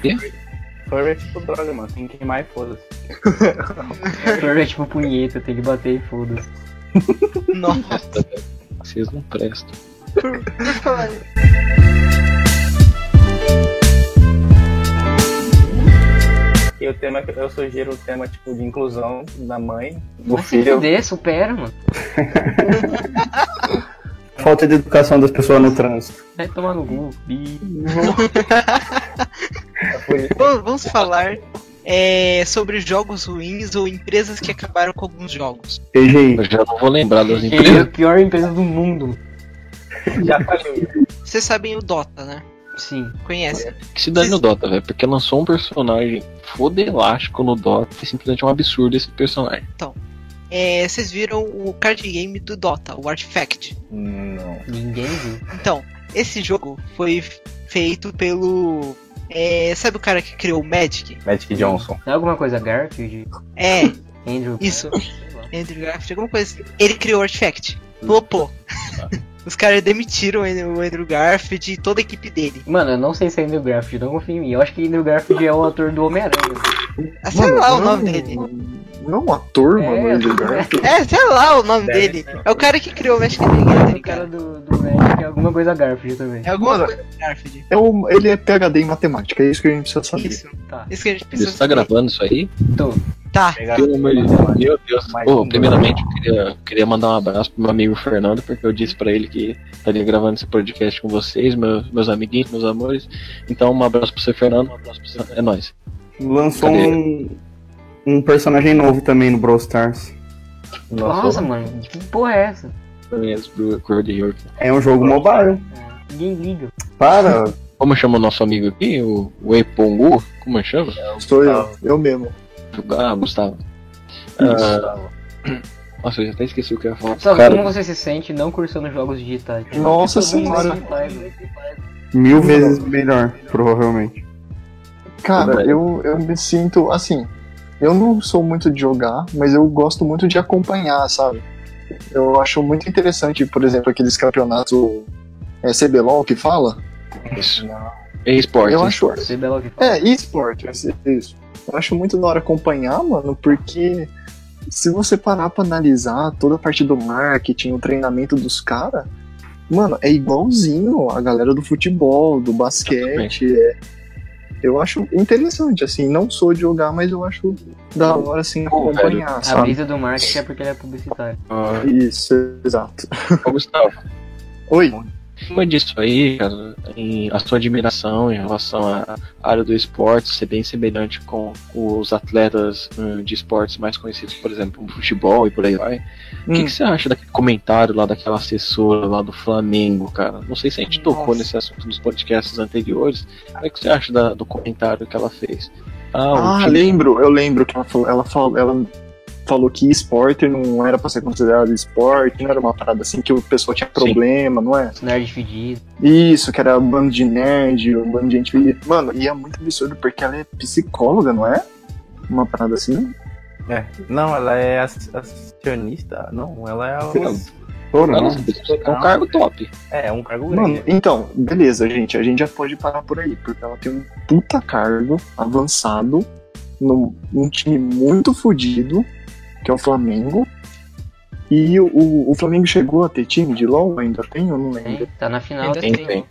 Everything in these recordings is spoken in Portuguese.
quê? Furry é tipo droga, mano. Tem que queimar e foda-se. Furry é tipo punheta, tem que bater e foda-se. Nossa. Vocês não prestam. E o tema que eu sugiro o tema tipo de inclusão da mãe, do se filho. fuder, supera, mano. Falta de educação das pessoas no trânsito. Vai tomar no cu. Vamos falar é, sobre jogos ruins ou empresas que acabaram com alguns jogos. PGI. Eu já não vou lembrar das Ele é a empresas. pior empresa do mundo. Já faliu. Vocês sabem o Dota, né? Sim. Conhecem? Que se dane no Dota, velho. Porque lançou um personagem fodelástico no Dota. E simplesmente é um absurdo esse personagem. É, vocês viram o card game do Dota, o Artifact. Não. Ninguém viu. Então, esse jogo foi feito pelo. é, sabe o cara que criou o Magic? Magic Johnson. Não é alguma coisa Garfield? É, Andrew? Isso. Andrew Garfield, alguma coisa assim. Ele criou o Artifact. Flopou. Os caras demitiram o Andrew- Garfield e toda a equipe dele. Mano, eu não sei se é Andrew Garfield, não confio em mim. Eu acho que Andrew Garfield é o ator do Homem-Aranha. Ah, sei lá o nome dele. Não um ator, É, mano, Andrew é. Garfield. É, sei lá o nome Deve dele. É o cara que criou o Magic the O Gathering, cara cara. do, do Magic é alguma coisa Garfield também. É alguma Mano, coisa do Garfield. É um- ele é PHD em matemática, é isso que a gente precisa saber. Isso. Tá. Isso que a gente precisa Você tá saber. gravando isso aí? Tô. Tá. Pegar- Pelo amor de Deus. Meu Deus. Primeiramente, eu queria, queria mandar um abraço pro meu amigo Fernando, porque eu disse pra ele que estaria gravando esse podcast com vocês, meus, meus amiguinhos, meus amores. Então, um abraço pro você, Fernando. Um abraço pro você. É nóis. Lançou Cadê? um, um personagem novo também no Brawl Stars. Nossa, mano, que porra é essa? Conheço de York. É um jogo mobile. É, Ninguém liga. Para. Como chama o nosso amigo aqui? O, o Epongu? Como chama? Sou eu, eu mesmo. Ah, Gustavo. Ah, Nossa, eu já até esqueci o que eu ia falar. Sabe Cara- como você se sente não cursando jogos digitais? Nossa Todo mundo senhora. velho. mil vezes melhor, provavelmente. Cara, eu, eu me sinto assim. Eu não sou muito de jogar, mas eu gosto muito de acompanhar, sabe? Eu acho muito interessante, por exemplo, aqueles campeonatos é, CBLOL que fala. Isso. É esporte. eu acho. Belo que fala. É, esporte, é isso. Eu acho muito da hora acompanhar, mano, porque se você parar pra analisar toda a parte do marketing, o treinamento dos caras, mano, é igualzinho a galera do futebol, do basquete. é. Eu acho interessante, assim, não sou de jogar, mas eu acho da hora, assim, Pô, acompanhar, A sabe? brisa do marketing é porque ele é publicitário. Ah, Isso, exato. ô, Gustavo, Oi, cima disso aí, cara, em, a sua admiração em relação à área do esporte ser bem semelhante com os atletas hum, de esportes mais conhecidos, por exemplo, futebol e por aí vai. O que, Hum. que você acha daquele comentário lá daquela assessora lá do Flamengo, cara? Não sei se a gente tocou Nossa. nesse assunto nos podcasts anteriores. O que, que você acha da- do comentário que ela fez? Ah, Ah, lembro, eu lembro que ela falou, ela falou, ela falou que esporte não era pra ser considerado esporte, não era uma parada assim que o pessoal tinha problema, não é? Nerd fedido. Isso, que era um bando de nerd, um bando de gente. Mano, e é muito absurdo porque ela é psicóloga, não é? Uma parada assim. É. Não, ela é acionista. Não, ela é. Não. o- Ou Não, não? é um cargo top. É, um cargo Mano, grande. então, beleza, gente, a gente já pode parar por aí, porque ela tem um puta cargo avançado num, num time muito fodido, que é o Flamengo. E o, o, o Flamengo chegou a ter time de LOL? Ainda tem? Eu não Tem, lembro. tá na final. Ainda Tem, tem. tem.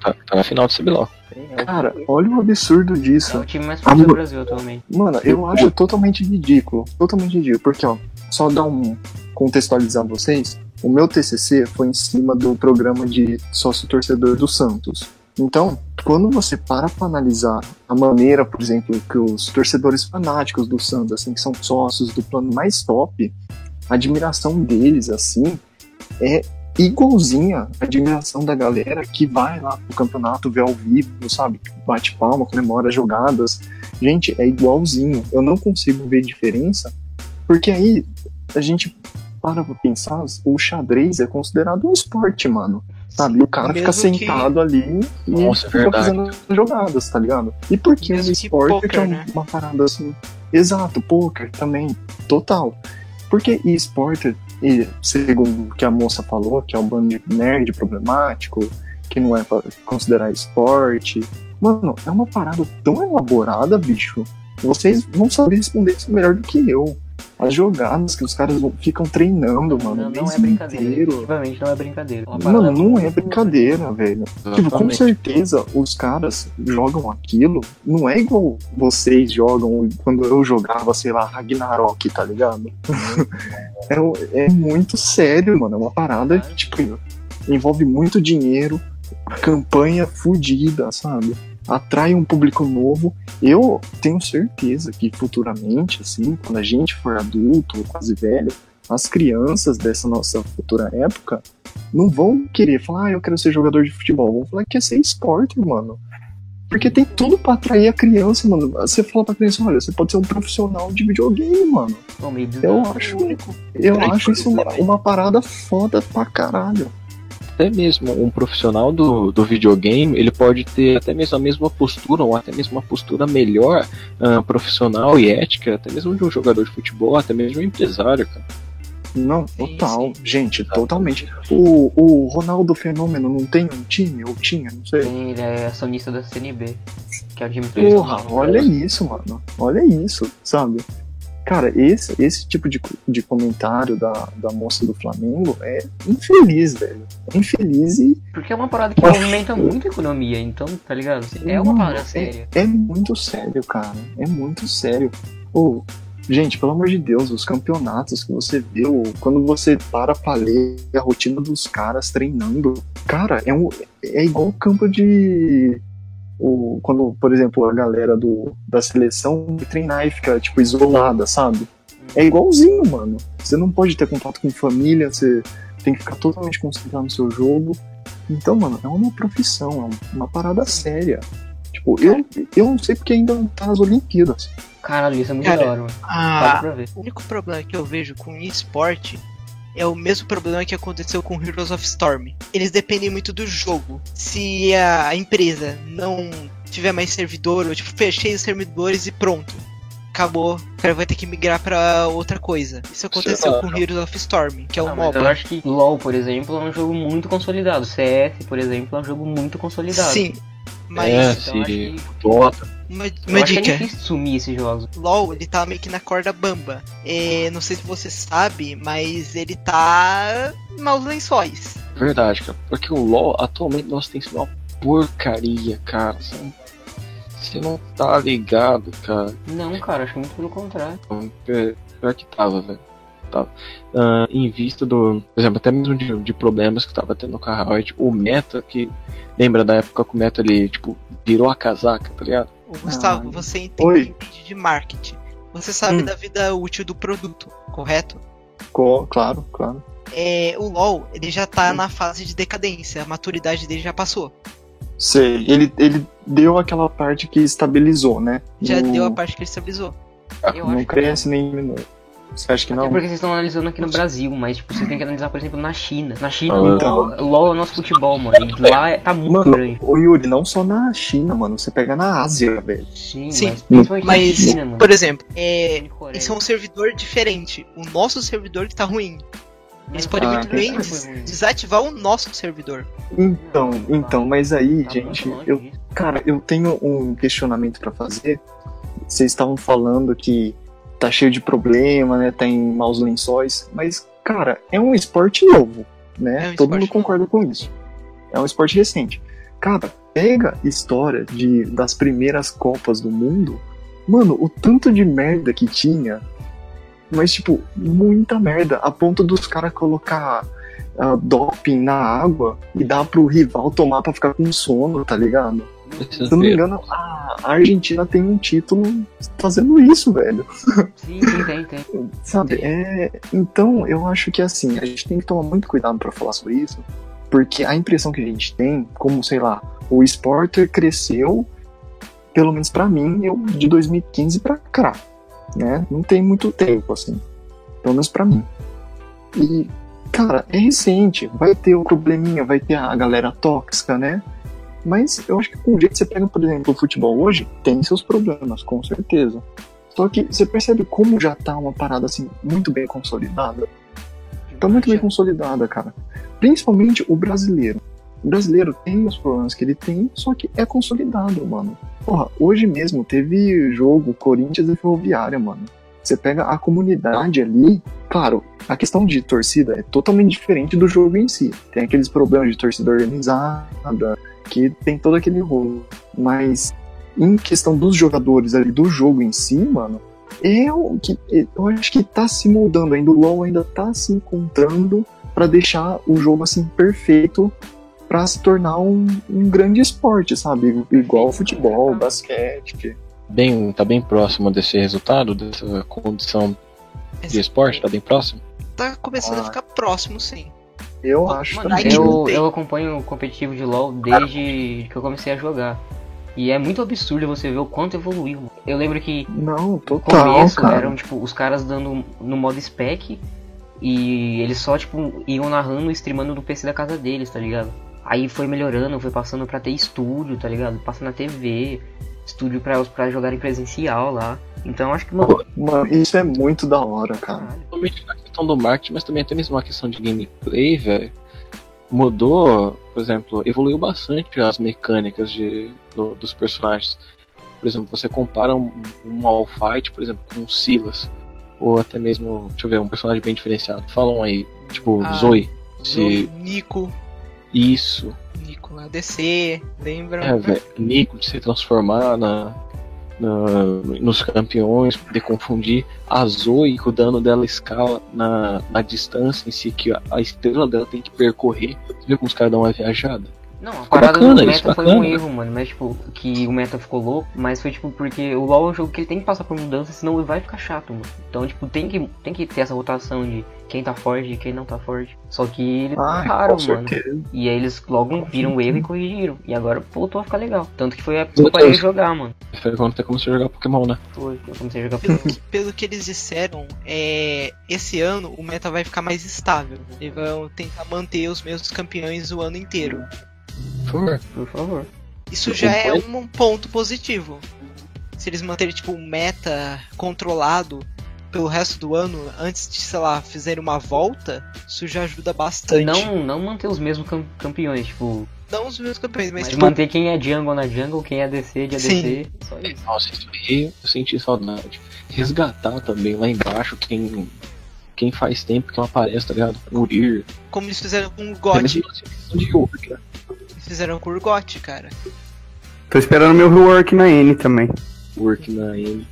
Tá, tá na final do CBLOL. Tem, é Cara, olha o absurdo É disso. o time mais forte do. Brasil atualmente. Mano, eu acho totalmente ridículo. Totalmente ridículo. Porque, ó, só dar um. contextualizar vocês. O meu TCC foi em cima do programa de sócio torcedor do Santos. Então, quando você para pra analisar a maneira, por exemplo, que os torcedores fanáticos do Santos, assim, que são sócios do plano mais top, a admiração deles, assim, é igualzinha a admiração da galera que vai lá pro campeonato ver ao vivo, sabe? Bate palma, comemora as jogadas. Gente, é igualzinho. Eu não consigo ver diferença, porque aí a gente para pra pensar, o xadrez é considerado um esporte, mano. Sabe? O cara fica Mesmo que- sentado ali e Nossa, é fica verdade. fazendo jogadas, tá ligado? E por que Mesmo que esporte poker, que é né? uma parada assim? Exato, poker também, total. Porque esporte, e segundo o que a moça falou, que é um bando de nerd problemático, que não é pra considerar esporte. Mano, é uma parada tão elaborada, bicho. Vocês vão saber responder isso melhor do que eu. As jogadas que os caras ficam treinando, mano. Não, o não é brincadeira. inteiro. Não é brincadeira. Mano, não é brincadeira, velho. Tipo, com Exatamente. certeza os caras jogam aquilo. Não é igual vocês jogam quando eu jogava, sei lá, Ragnarok, tá ligado? é, o- é muito sério, mano. É uma parada que, tipo, envolve muito dinheiro, campanha fodida, sabe? Atrai um público novo. Eu tenho certeza que futuramente, assim, quando a gente for adulto ou quase velho, as crianças dessa nossa futura época não vão querer falar, ah, eu quero ser jogador de futebol. Vão falar que quer ser esporte, mano. Porque tem tudo pra atrair a criança, mano. Você fala pra criança, olha, você pode ser um profissional de videogame, mano. Meio Eu acho, eu grande acho isso uma, uma parada foda pra caralho. Até mesmo um profissional do, do videogame, ele pode ter até mesmo a mesma postura, ou até mesmo uma postura melhor, ah, profissional e ética, até mesmo de um jogador de futebol, até mesmo de um empresário, cara. Não, Sim, total. Gente, totalmente. O, o Ronaldo Fenômeno não tem um time? Ou tinha? Não sei. Ele é acionista da CNB, que é o time Porra, olha isso, mano. Olha isso, sabe? Cara, esse, esse tipo de, de comentário da, da moça do Flamengo é infeliz, velho. É infeliz e Porque é uma parada que movimenta muito a economia, então, tá ligado? É uma parada é- séria. É muito sério, cara. É muito sério. Ô, gente, pelo amor de Deus, os campeonatos que você vê, ô, quando você para pra ler a rotina dos caras treinando, cara, é, um, é igual o campo de. O, quando, por exemplo, a galera do, da seleção treinar e fica, tipo, isolada, sabe? É igualzinho, mano. Você não pode ter contato com família, você tem que ficar totalmente concentrado no seu jogo. Então, mano, é uma profissão, é um- uma parada séria. Tipo, eu, eu não sei porque ainda não tá nas Olimpíadas. Caralho, isso é muito Cara, da hora, mano. Ah, ver. O único problema que eu vejo com esporte é o mesmo problema que aconteceu com Heroes of Storm. Eles dependem muito do jogo. Se a empresa não tiver mais servidor, ou tipo, fechei os servidores e pronto. Acabou, o cara vai ter que migrar pra outra coisa. Isso aconteceu lá, com não. Heroes of Storm, que é Ah, um mas eu MOBA. acho que LoL, por exemplo, é um jogo muito consolidado. CS, por exemplo, é um jogo muito consolidado. Sim, mas É, Então, acho se que, Dota. uma, eu uma acho é dica. sumir esses jogos. LOL, ele tá meio que na corda bamba. É, não sei se você sabe, mas ele tá maus lençóis. Verdade, cara. Porque o LoL, atualmente, nós tem sido uma porcaria, cara. Você não, tá ligado, cara. Não, cara, acho muito pelo contrário. É, Pior que tava, velho. Tava. Ah, em vista do. Por exemplo, até mesmo de, de problemas que tava tendo com a Riot, o meta que. Lembra da época que o meta ele, tipo, virou a casaca, tá ligado? Ô, Gustavo, Ah, você entende, oi. de marketing. Você sabe Hum. da vida útil do produto, correto? Co- Claro, claro. É, o LoL, ele já tá na fase de decadência, a maturidade dele já passou. Sei, ele, ele deu aquela parte que estabilizou, né? Já Não- deu a parte que ele estabilizou. Eu Não acho cresce nem diminui. Você acha que Até não? porque vocês estão analisando aqui no Brasil, mas tipo, você tem que analisar, por exemplo, na China. Na China, Ah, o então. LoL, é o nosso futebol, mano. E lá é- tá muito Mano, grande. ô Yuri, não só na China, mano. Você pega na Ásia, velho. Sim, Sim, mas Mas, na China, mano. por exemplo, é, esse é um servidor diferente. O nosso servidor que tá ruim. Eles podem Ah, muito bem des- desativar o nosso servidor. Então, então, mas aí, Tá gente, eu, cara, eu tenho um questionamento pra fazer. Vocês estavam falando que tá cheio de problema, né? Tá em maus lençóis, mas, cara, é um esporte novo, né? É um Todo mundo concorda com isso. É um esporte recente. Cara, pega a história de, das primeiras Copas do Mundo, mano, o tanto de merda que tinha, mas, tipo, muita merda, a ponto dos caras colocar ah, doping na água e dar pro rival tomar pra ficar com sono, tá ligado? Se eu não me engano, a a Argentina tem um título fazendo isso, velho. Sim, sim, tem, tem. Sabe? É... Então, eu acho que assim, a gente tem que tomar muito cuidado pra falar sobre isso, porque a impressão que a gente tem, como, sei lá, o esporte cresceu, pelo menos pra mim, eu, de 2015 pra cá, né? Não tem muito tempo, assim. Pelo menos pra mim. E, cara, é recente, vai ter o probleminha, vai ter a galera tóxica, né? Mas eu acho que com o jeito que você pega, por exemplo, o futebol hoje, tem seus problemas, com certeza. Só que você percebe como já tá uma parada assim, muito bem consolidada? Tá muito bem consolidada, cara. Principalmente o brasileiro. o brasileiro tem os problemas que ele tem, só que é consolidado, mano. Porra, hoje mesmo teve jogo Corinthians e Ferroviária, mano. Você pega a comunidade ali, claro, a questão de torcida é totalmente diferente do jogo em si. Tem aqueles problemas de torcida organizada, que tem todo aquele rolo. Mas em questão dos jogadores ali, do jogo em si, mano, eu, que, eu acho que tá se mudando ainda. O LoL ainda tá se encontrando para deixar o jogo assim perfeito para se tornar um, um grande esporte, sabe? Igual futebol, basquete. Bem, tá bem próximo desse resultado, dessa condição de esporte, tá bem próximo? Tá começando a Ah. ficar próximo, sim. Eu acho Mano, também. aí Eu, eu acompanho o competitivo de LoL desde que eu comecei a jogar. E é muito absurdo você ver o quanto evoluiu. Eu lembro que Não, no total, começo cara. eram tipo os caras dando no modo spec e eles só tipo iam narrando e streamando do PC da casa deles, tá ligado? Aí foi melhorando, foi passando pra ter estúdio, tá ligado? Passa na TV, estúdio pra, pra jogarem presencial lá. Então acho que, mano, Mano, isso é muito da hora, cara. caralho. Questão do marketing, mas também até mesmo a questão de gameplay, velho. Mudou, por exemplo, evoluiu bastante as mecânicas de, do- dos personagens. Por exemplo, você compara um, um All Fight, por exemplo, com um Silas. Ou até mesmo, deixa eu ver, um personagem bem diferenciado. Falam aí, tipo, Ah, Zoe. Se O Nico, isso. Nico na DC, lembra? É, velho. Nico de se transformar na, nos campeões, poder confundir a Zoe que o dano dela escala na, na distância em si, que a, a estrela dela tem que percorrer. Você viu como os caras dão uma viajada? Não, a parada bacana do meta foi bacana. um erro, mano. Mas, tipo, que o meta ficou louco, mas foi, tipo, porque o LoL é um jogo que ele tem que passar por mudança, senão ele vai ficar chato, mano. Então, tipo, tem que, tem que ter essa rotação de quem tá forte e quem não tá forte. Só que eles Ah, erraram, mano. certeza. E aí eles logo viram o erro e corrigiram. E agora voltou a ficar legal. Tanto que foi a época que eu parei de jogar, mano. Foi quando você começou a jogar Pokémon, né? Foi, eu comecei a jogar Pelo que, pelo que eles disseram, é, esse ano o meta vai ficar mais estável. Eles vão tentar manter os mesmos campeões o ano inteiro. Por favor. por favor. Isso já é um ponto positivo. Se eles manterem tipo um meta controlado pelo resto do ano, antes de, sei lá, fizerem uma volta, isso já ajuda bastante. Não, não manter os mesmos cam- campeões, tipo, Não os meus campeões, mas, mas tipo, manter quem é jungle na jungle, quem é ADC de ADC, Sim. só isso. Nossa, isso aí eu senti saudade. Resgatar também lá embaixo quem, quem faz tempo que não aparece, tá ligado? Urir. como eles fizeram com o de York, né? Fizeram com o Urgot, cara. Tô esperando meu rework na N também. Work na N.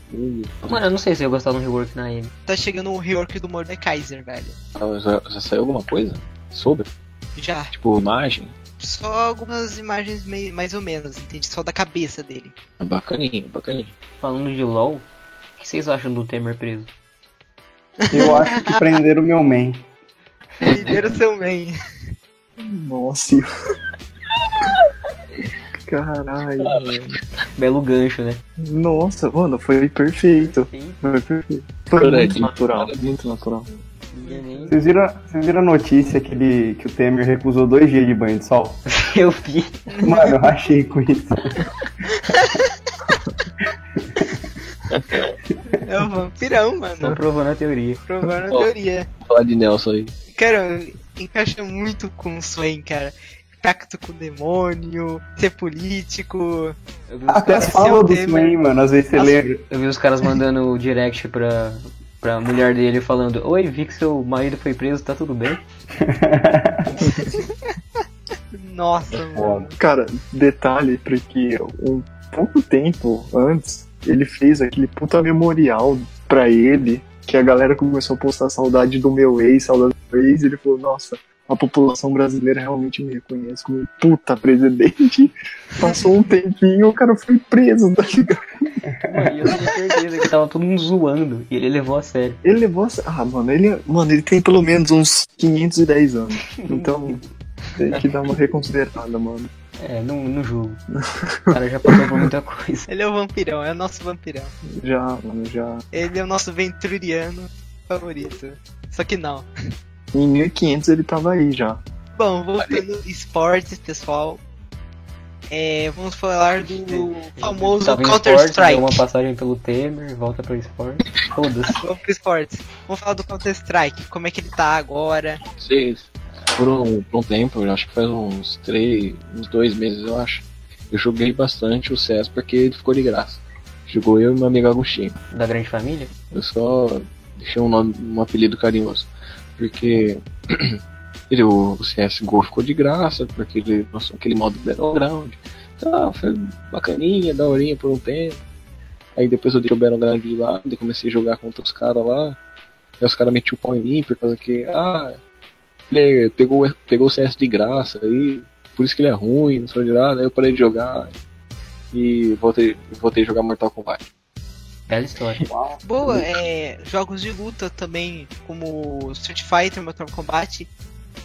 Mano, eu não sei se eu gostar do rework na M. Tá chegando o rework do Mordekaiser, velho. ah, já, já saiu alguma coisa? Sobre? Já. Tipo, imagem? Só algumas imagens meio, mais ou menos, entende? Só da cabeça dele. É Bacaninho, bacaninho. Falando de LoL, o que vocês acham do Temer preso? Eu acho que prenderam o meu man. Primeiro seu main. Nossa. Caralho. Belo gancho, né? Nossa, mano, foi perfeito. Sim, Foi perfeito. Foi Cara, muito natural, muito natural. Vocês viram, vocês viram a notícia que, ele, que o Temer recusou dois dias de banho de sol? Eu vi. Mano, eu rachei com isso. É o vampirão, Tô mano. provando a teoria. Provando a teoria. Vou falar de Nelson aí. Cara, encaixa muito com o Swain, cara. Pacto com o demônio, ser político. Até caras, Esse fala é o do Temer. Swain, mano. Às vezes você Nossa. lembra. eu vi os caras mandando o direct pra, pra mulher dele falando Oi, vi que seu marido foi preso, tá tudo bem? Nossa, mano. Cara, detalhe, porque um pouco tempo antes, ele fez aquele puta memorial pra ele, que a galera começou a postar saudade do meu ex, saudade do meu ex, e ele falou, nossa, a população brasileira realmente me reconhece como um puta presidente. Passou um tempinho, o cara foi preso, tá ligado? E eu tinha certeza que tava todo mundo zoando e ele levou a sério. Ele levou a... Ah, mano, ele, mano, ele tem pelo menos uns 510 anos. Então, tem que dar uma reconsiderada, mano. É, no, no jogo. O cara já passou por muita coisa. Ele é o vampirão, é o nosso vampirão. Já, mano, já. Ele é o nosso venturiano favorito. Só que não. Em 1500 ele tava aí já. Bom, voltando esportes, pessoal. É, vamos falar do famoso Tava em Counter esporte, deu Strike. uma passagem pelo Temer, volta pro esporte. Foda-se. Vamos pro esportes. Vamos falar do Counter Strike. Como é que ele tá agora? Vocês. por um, por um tempo, eu acho que faz uns três, uns dois meses, eu acho. Eu joguei bastante o CS porque ele ficou de graça. Jogou eu e meu amigo Agostinho. Da grande família? Eu só deixei um, nome, um apelido carinhoso. Porque ele, o CSGO ficou de graça, porque ele lançou aquele modo Battleground. Tá, foi bacaninha, daorinha por um tempo. Aí depois eu dei o Battleground de lado e comecei a jogar contra os caras lá. Aí os caras metiam o pau em mim por causa que, ah, ele pegou, pegou o CS de graça, aí por isso que ele é ruim, não sei de nada. Aí eu parei de jogar e voltei, voltei a jogar Mortal Kombat. Bela história. Boa, é, jogos de luta também, como Street Fighter, Mortal Kombat,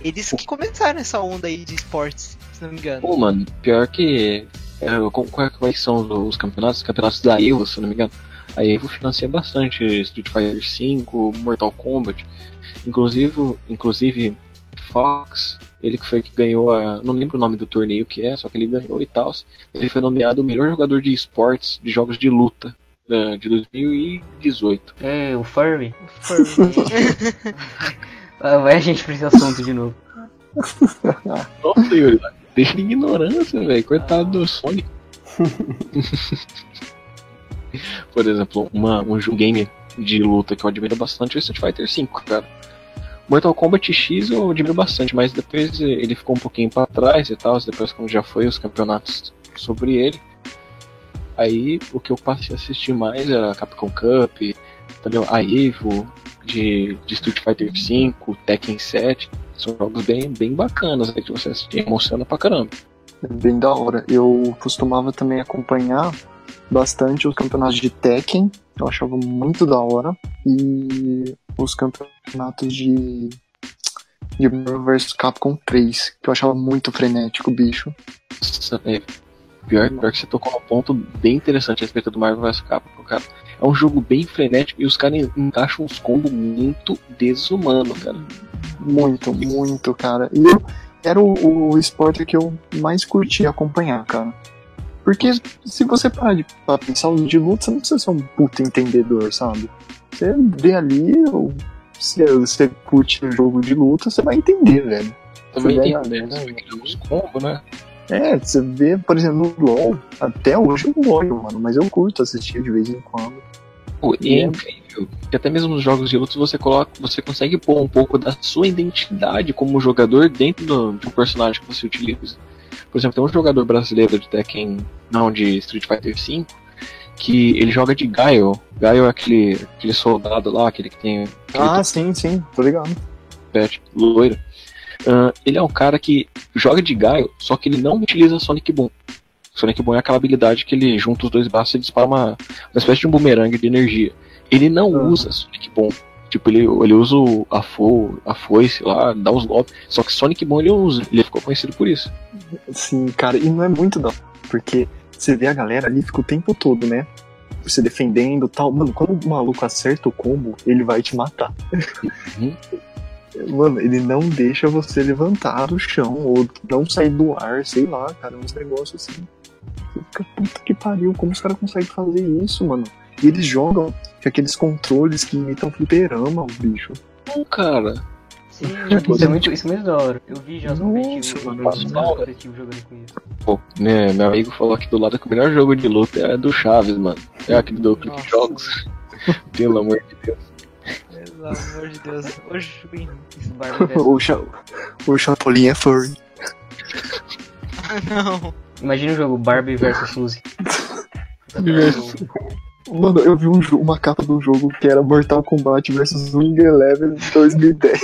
eles que começaram essa onda aí de esportes, se não me engano. Pô, mano, pior que. É, qual- qual- quais são os, os campeonatos? Os campeonatos da Evo, se não me engano. A Evo financia bastante Street Fighter V, Mortal Kombat. Inclusive, inclusive Fox, ele que foi que ganhou a. Não lembro o nome do torneio que é, só que ele ganhou e tal. Ele foi nomeado o melhor jogador de esportes de jogos de luta de 2018. É, o Furry. Ah, Vai a gente pra esse assunto de novo. Nossa, Yuri, deixa de ignorância, velho. Coitado do Sonic. Por exemplo, uma, um jogo game de luta que eu admiro bastante é o Street Fighter V, cara. Mortal Kombat X eu admiro bastante, mas depois ele ficou um pouquinho pra trás e tal, depois quando já foi os campeonatos sobre ele. Aí o que eu passei a assistir mais era Capcom Cup, entendeu? a Evo, de, de Street Fighter V, Tekken 7. São jogos bem, bem bacanas, né, que você assiste, emociona pra caramba. É bem da hora. Eu costumava também acompanhar bastante os campeonatos de Tekken, eu achava muito da hora, e os campeonatos de de Marvel vs Capcom 3, que eu achava muito frenético, bicho. Nossa, velho. Pior, pior que você tocou um ponto bem interessante a respeito do Marvel vs Capcom, cara. É um jogo bem frenético e os caras encaixam uns combos muito desumano, cara. Muito, muito, cara. E eu, era o, o esporte que eu mais curtia acompanhar, cara. Porque se você parar de pra pensar os de luta, você não precisa ser um puta entendedor, sabe? Você vê ali, ou se você curte o jogo de luta, você vai entender, velho. Também tem né, uns combos, né? É, você vê, por exemplo, no LoL, até hoje eu olho, mano, mas eu curto assistir de vez em quando. Pô, e é É. incrível que até mesmo nos jogos de luta você coloca, você consegue pôr um pouco da sua identidade como jogador dentro do- de um personagem que você utiliza. Por exemplo, tem um jogador brasileiro de Tekken, não de Street Fighter V, que ele joga de Gaio. Gaio é aquele, aquele soldado lá, aquele que tem aquele Ah, sim, sim, tô ligado. topete loiro. Ah, ele é um cara que joga de Gaio, só que ele não utiliza Sonic Boom. Sonic Boom é aquela habilidade que ele junta os dois braços e dispara uma, uma espécie de um bumerangue de energia. Ele não Aham. usa Sonic Boom. Tipo, ele, ele usa a, fo, a foice lá, dá os golpes. Só que Sonic Boom ele usa. Ele ficou conhecido por isso. Sim, cara, e não é muito hora, porque você vê a galera ali, fica o tempo todo, né? Você defendendo e tal. Mano, quando o maluco acerta o combo, ele vai te matar. Uhum. Mano, ele não deixa você levantar do chão ou não sair do ar, sei lá, cara, uns negócios assim. Você fica, puta que pariu, como os caras conseguem fazer isso, mano? E eles jogam com aqueles controles que imitam fliperama, o bicho. Não, cara. Sim, isso é muito, isso é muito da hora. Eu vi já os Nossa, competitivos, jogando com isso. Pô, né, meu amigo falou aqui do lado que o melhor jogo de luta é do Chaves, mano. É aquele do Clique Nossa. Jogos. Pelo amor de Deus. Pelo amor de Deus. Barbie vs. o, cha o Chapolin é furry. Ah, não. Imagina o jogo Barbie vs Suzy. Mano, eu vi um uma capa do jogo que era Mortal Kombat vs Wing Eleven 2010.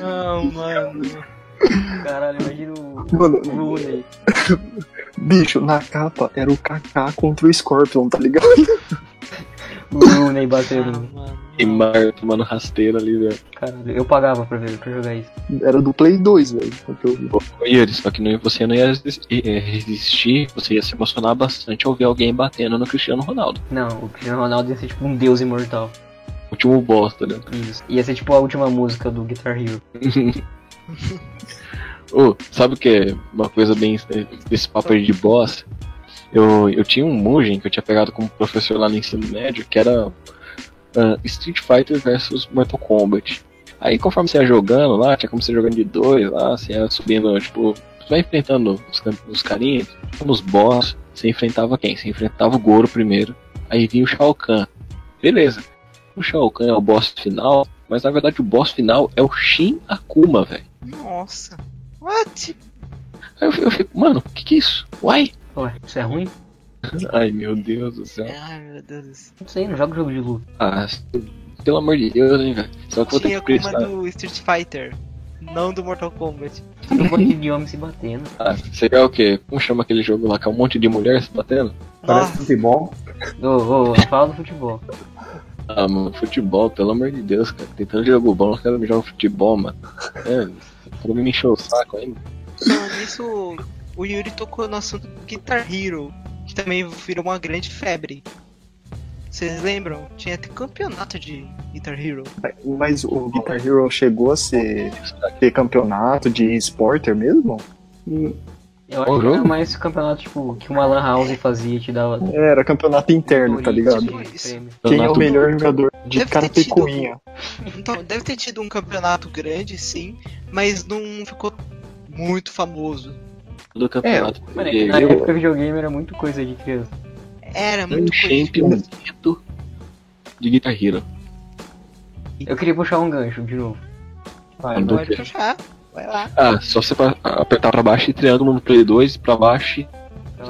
Não, mano. Caralho, imagina o Mano, o Rooney. bicho, na capa era o KK contra o Scorpion, tá ligado? O Rooney Ah, batendo. mano. E Mar tomando rasteira ali, velho. Caralho, eu pagava pra ver, pra jogar isso. Era do Play 2, velho. o que eu vi. Ô, Yuri, só que não, você não ia resistir, eh, resistir, você ia se emocionar bastante ao ver alguém batendo no Cristiano Ronaldo. Não, o Cristiano Ronaldo ia ser tipo um deus imortal. Último boss, tá ligado? Isso. Ia ser tipo a última música do Guitar Hero. Ô, sabe o que é uma coisa bem desse papo aí de boss? Eu, eu tinha um Mugen que eu tinha pegado como professor lá no ensino médio, que era ah, Street Fighter versus Mortal Kombat. Aí conforme você ia jogando lá, tinha como você jogando de dois lá, você ia subindo, tipo, você vai enfrentando os, os carinhas, nos boss, você enfrentava quem? Você enfrentava o Goro primeiro, aí vinha o Shao Kahn. Beleza. O Shao Kahn é o boss final, mas na verdade o boss final é o Shin Akuma, velho. Nossa. What? Aí eu, eu fico, mano, o que que é isso? Uai! Ué, isso é ruim? Ai meu Deus do céu. Ai, meu Deus do céu. Não sei, não jogo jogo de luta. Ah, pelo amor de Deus, hein, velho. Só que eu vou ter Tinha que prestar. do Street Fighter, não do Mortal Kombat. Um monte de homem se batendo. Ah, você quer o quê? Como chama aquele jogo lá que é um monte de mulher se batendo? Parece futebol. Ô, ô, fala do futebol. Ah, mano, futebol, pelo amor de Deus, cara. Tem tanto jogo bom, os caras me jogam futebol, mano. É, pra me encher o saco ainda. falando nisso, o Yuri tocou no assunto do Guitar Hero, que também virou uma grande febre. Vocês lembram? Tinha até campeonato de Guitar Hero. Mas o Guitar Hero chegou a ser ter campeonato de esporter mesmo? Eu acho que era jogo? mais campeonato, tipo, que uma Lan House fazia e te dava. Era campeonato interno, tá ligado? de prêmio. Quem é o Campeonato- melhor jogador de Deve Karate tido-? Então, deve ter tido um campeonato grande, sim, mas não ficou muito famoso. do campeonato. Mano, é que na eu- época videogame era muito coisa de criança. Era um muito coisa. championship de Guitar Hero. Eu queria puxar um gancho de novo. Vai, Do Pode puxar, vai lá. Ah, só você apertar pra baixo e triângulo no Play 2 pra baixo e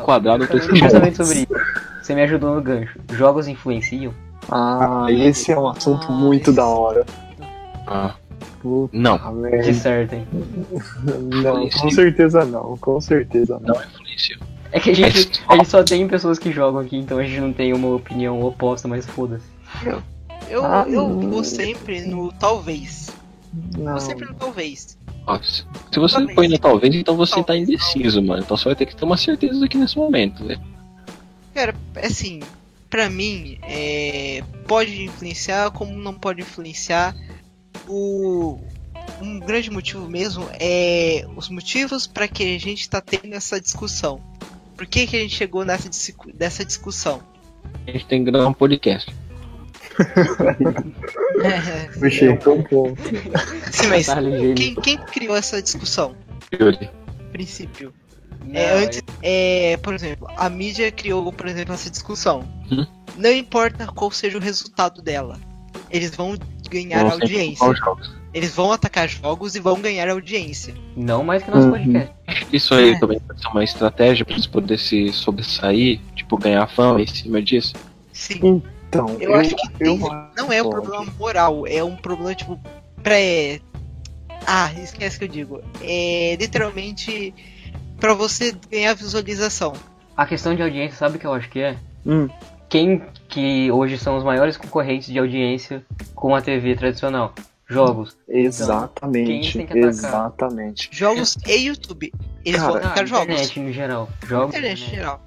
quadrado no PlayStation. Sobre isso. Você me ajudou no gancho. Jogos influenciam? Ah, esse é um assunto Ah, muito esse- da hora. Ah, Puta não, merda. Dissertem. Não, com certeza não, com certeza não. não influencia. É que a gente, a gente só tem pessoas que jogam aqui, então a gente não tem uma opinião oposta, mas foda-se. Eu, Ah, eu vou sempre no talvez. Não. Vou sempre no talvez. Ó, se você Talvez. põe no talvez, então você tá Talvez, indeciso, mano. Então você vai ter que ter uma certeza aqui nesse momento, né? Cara, assim, pra mim, é, pode influenciar como não pode influenciar. O um grande motivo mesmo é os motivos para que a gente tá tendo essa discussão. Por que, que a gente chegou nessa, dessa discussão? A gente tem que gravar um podcast. Puxei um pouco. Sim, mas quem, quem criou essa discussão? Yuri. Princípio. Não, É, antes, é, por exemplo, a mídia criou, por exemplo, essa discussão. Uhum. Não importa qual seja o resultado dela, eles vão ganhar sempre audiência. Eles vão atacar jogos e vão ganhar audiência. Não mais que nosso Uhum. podcast. Isso aí É. também pode ser uma estratégia pra eles poderem se sobressair, tipo, ganhar fama em cima disso. Sim, Então, eu, acho que eu não é um problema moral, é um problema tipo pré. Ah, esquece que eu digo. É literalmente pra você ganhar visualização. A questão de audiência, sabe o que eu acho que é? Hum. Quem que hoje são os maiores concorrentes de audiência com a TV tradicional? Jogos. quem Exatamente, tem que atacar? exatamente. Jogos e YouTube. Eles Cara, vão atacar jogos. internet no geral. Jogos. Internet em geral.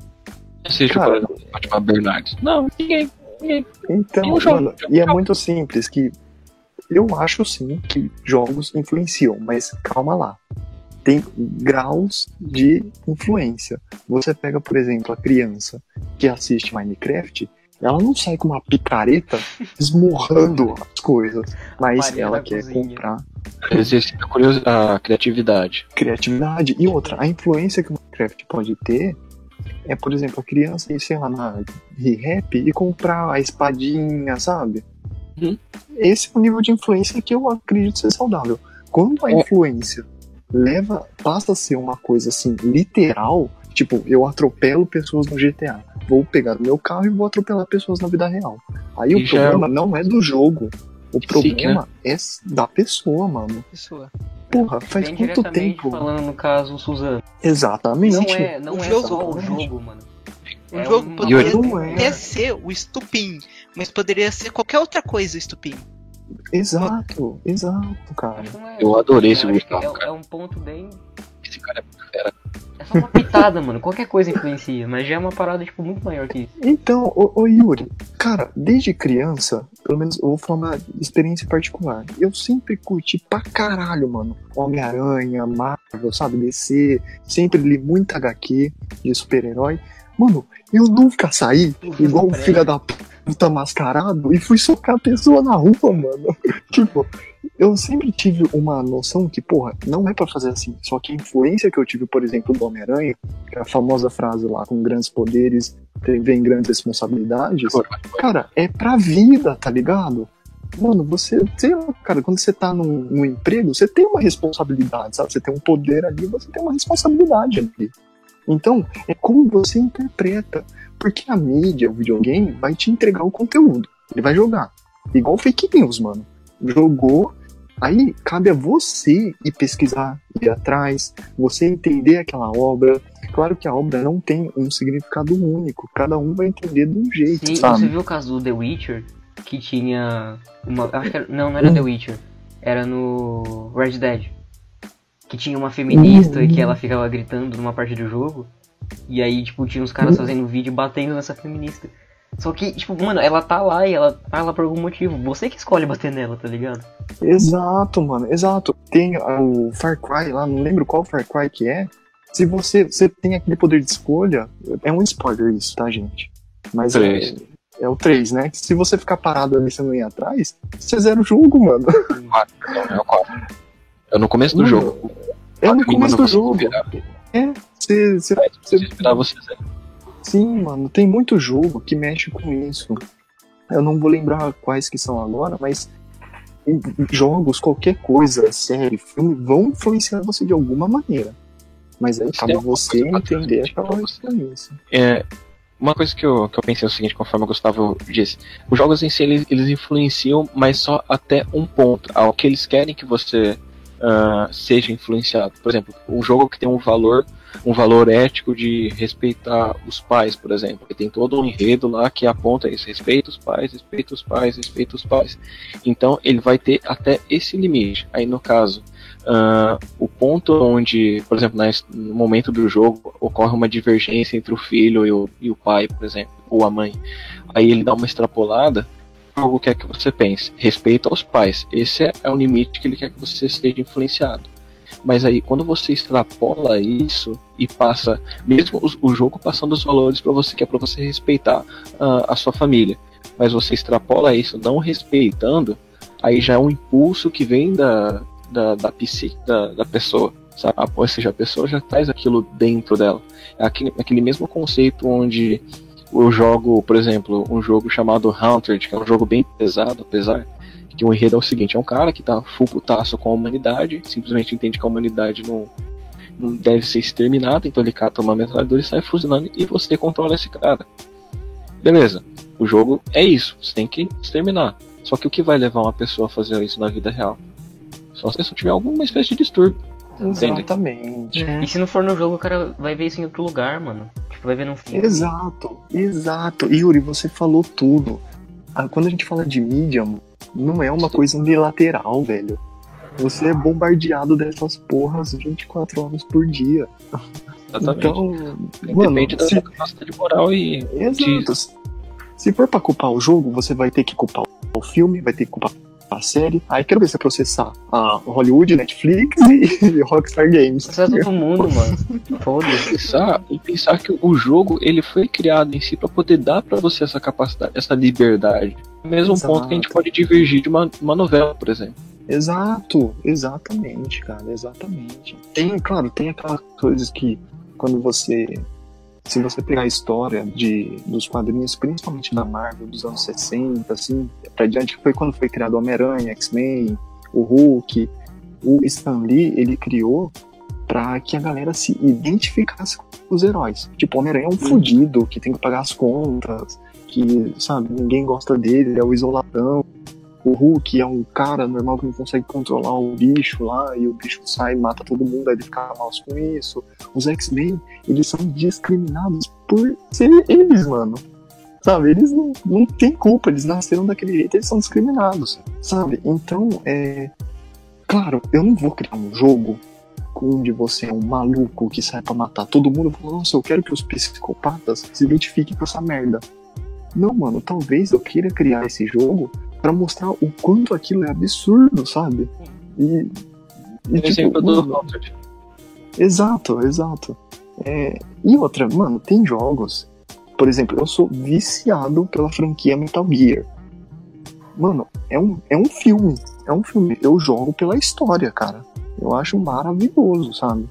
Seja, Cara. Fátima Bernardes. Não, ninguém. Então, E o jogo? mano, e é muito simples que eu acho sim que jogos influenciam, mas calma lá. Tem graus de influência. Você pega, por exemplo, a criança que assiste Minecraft, ela não sai com uma picareta esmurrando as coisas, mas Farinha ela quer cozinha. comprar Exercita a criatividade. criatividade. E outra, a influência que o Minecraft pode ter é, por exemplo, a criança ir, sei lá, na rap e comprar a espadinha, sabe? Uhum. Esse é o nível de influência que eu acredito ser saudável. Quando a É. influência leva, passa a ser uma coisa assim, literal, tipo, eu atropelo pessoas no GTA. Vou pegar o meu carro e vou atropelar pessoas na vida real. Aí E o já- problema não é do jogo. O Sim, problema é da pessoa, mano. Pessoa. Porra, faz Bem quanto tempo? falando no caso Suzano. Exatamente. Não é, não O é jogo- só o jogo, mano. O É jogo uma- poderia é. até ser o estupim, mas poderia ser qualquer outra coisa o estupim. Exato, exato, cara. É- Eu adorei esse Gustavo, é, é um ponto bem. Esse cara é fera. É só uma pitada, mano. Qualquer coisa influencia, mas já é uma parada, tipo, muito maior que isso. Então, ô, ô Yuri, cara, desde criança, pelo menos eu vou falar experiência particular, eu sempre curti pra caralho, mano. Homem-Aranha, Marvel, sabe, DC, sempre li muita HQ de super-herói. Mano, eu nunca saí igual um filho da puta mascarado e fui socar a pessoa na rua, mano. tipo, eu sempre tive uma noção que, porra, não é pra fazer assim. Só que a influência que eu tive, por exemplo, do Homem-Aranha, que é a famosa frase lá, com grandes poderes vem grandes responsabilidades, cara, é pra vida, tá ligado? Mano, você, sei lá, cara, quando você tá num, num emprego, você tem uma responsabilidade, sabe? Você tem um poder ali, você tem uma responsabilidade ali. Então, é como você interpreta. Porque a mídia, o videogame, vai te entregar o conteúdo. Ele vai jogar. Igual fake news, mano. Jogou, aí cabe a você ir pesquisar, ir atrás, você entender aquela obra. Claro que a obra não tem um significado único, cada um vai entender de um jeito, Sim, sabe? você viu o caso do The Witcher? Que tinha uma. Acho que era, não, não era The Witcher. Era no Red Dead. Que tinha uma feminista e que ela ficava gritando numa parte do jogo. E aí, tipo, tinha uns caras fazendo vídeo batendo nessa feminista. Só que, tipo, mano, ela tá lá e ela tá lá por algum motivo. Você que escolhe bater nela, tá ligado? Exato, mano, exato. Tem o Far Cry lá, não lembro qual Far Cry que é. Se você, você tem aquele poder de escolha, é um spoiler isso, tá, gente? Mas é, é o 3, né? Se você ficar parado ali, você não ir atrás, você zera o jogo, mano. Não, é o 4. É no começo do Mano, jogo. É no começo do você jogo. virar. É, você, você, se você você esperar, você zera. Sim, mano, tem muito jogo que mexe com isso. Eu não vou lembrar quais que são agora, mas jogos, qualquer coisa, série, filme, vão influenciar você de alguma maneira. Mas aí cabe alguma você entender aquela influência. É, uma coisa que eu, que eu pensei é o seguinte, conforme o Gustavo disse. Os jogos em si, eles, eles influenciam, mas só até um ponto. Ao que eles querem que você ah, seja influenciado. Por exemplo, um jogo que tem um valor, um valor ético de respeitar os pais, por exemplo. Tem todo um enredo lá que aponta isso. Respeita os pais, respeita os pais, respeita os pais. Então, ele vai ter até esse limite. Aí, no caso, ah, o ponto onde, por exemplo, no momento do jogo ocorre uma divergência entre o filho e o, e o pai, por exemplo, ou a mãe. Aí ele dá uma extrapolada, o jogo quer que você pense, respeito aos pais. Esse é, é o limite que ele quer que você esteja influenciado. Mas aí, quando você extrapola isso e passa, mesmo os- o, jogo passando os valores para você, que é para você respeitar ah, a sua família, mas você extrapola isso não respeitando, aí já é um impulso que vem da, da, da psique da, da pessoa. Sabe? Ah, Ou seja, a pessoa já traz aquilo dentro dela. É aquele, aquele mesmo conceito onde eu jogo, por exemplo, um jogo chamado Haunted, que é um jogo bem pesado, apesar que o enredo é o seguinte, é um cara que tá full putaço com a humanidade, simplesmente entende que a humanidade não, não deve ser exterminada, então ele cata uma metralhadora e sai fuzilando e você controla esse cara. Beleza, o jogo é isso, você tem que exterminar. Só que o que vai levar uma pessoa a fazer isso na vida real? Só se a pessoa tiver alguma espécie de distúrbio. Entende? Exatamente. E se não for no jogo, o cara vai ver isso em outro lugar, mano. Tipo, vai ver num filme. Exato, exato. Yuri, você falou tudo. Ah, Quando a gente fala de mídia, não é uma coisa unilateral, velho. Você é bombardeado dessas porras 24 horas por dia. Exatamente. Então, mano, Depende da se, sua capacidade moral e. exato. Se for pra culpar o jogo, você vai ter que culpar o filme, vai ter que culpar a série. Aí quero ver você processar a Hollywood, Netflix e Rockstar Games. É todo mundo, mano. Foda-se. pensar e pensar que o jogo ele foi criado em si para poder dar para você essa capacidade, essa liberdade. Mesmo Exato. ponto que a gente pode divergir de uma, uma novela, por exemplo. Exato, exatamente, cara, exatamente. Tem, claro, tem aquelas coisas que quando você. Se você pegar a história de, dos quadrinhos, principalmente da Marvel dos anos 60, assim, pra diante, foi quando foi criado o Homem-Aranha, X-Men, o Hulk, o Stan Lee, ele criou pra que a galera se identificasse com os heróis. Tipo, Homem-Aranha é um fudido, que tem que pagar as contas, que, sabe, ninguém gosta dele, ele é o isoladão. O Hulk é um cara normal que não consegue controlar o bicho lá, e o bicho sai e mata todo mundo, aí ele fica mal com isso. Os X-Men, eles são discriminados por ser eles, mano. Sabe, eles não, não têm culpa, eles nasceram daquele jeito, eles são discriminados, sabe? Então, é. Claro, eu não vou criar um jogo onde você é um maluco que sai pra matar todo mundo e fala, nossa, eu quero que os psicopatas se identifiquem com essa merda. Não, mano, talvez eu queira criar esse jogo pra mostrar o quanto aquilo é absurdo, sabe? E. e tipo, exemplo do mano. Exato, exato. É, e outra, mano, tem jogos Por exemplo, eu sou viciado pela franquia Metal Gear. Mano, é um, é um filme. É um filme. Eu jogo pela história, cara. Eu acho maravilhoso, sabe?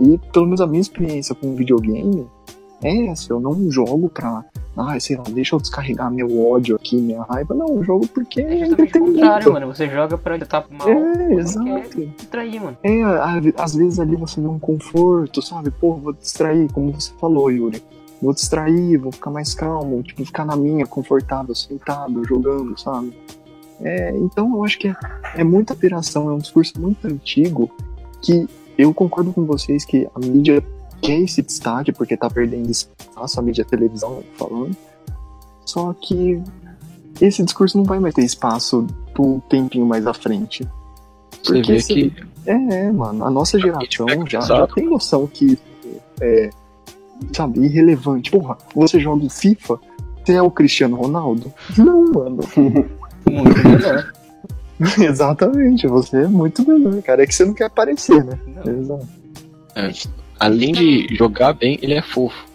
E pelo menos a minha experiência com videogame é essa. Eu não jogo pra. Ah, sei lá, deixa eu descarregar meu ódio aqui, minha raiva. Não, eu jogo porque é É justamente o contrário, entretenimento. mano. Você joga pra estar mal. É, exato. distrair, mano. É, às vezes ali você vê um conforto, sabe? Pô, vou distrair, como você falou, Yuri. Vou distrair, vou ficar mais calmo, tipo, ficar na minha, confortável, sentado, jogando, sabe? É, então eu acho que é, é muita piração, é um discurso muito antigo que eu concordo com vocês que a mídia quer esse destaque porque tá perdendo espaço, a mídia televisão falando. Só que esse discurso não vai mais ter espaço um tempinho mais à frente. Você Porque vê se- que É, é, mano. A nossa geração feedback já, pesado. já tem noção que é, sabe, irrelevante. Porra, você joga FIFA, você é o Cristiano Ronaldo? Não, mano. Muito melhor. Exatamente, você é muito melhor, cara. É que você não quer aparecer, né? Não. Exato. Além de jogar bem, ele é fofo.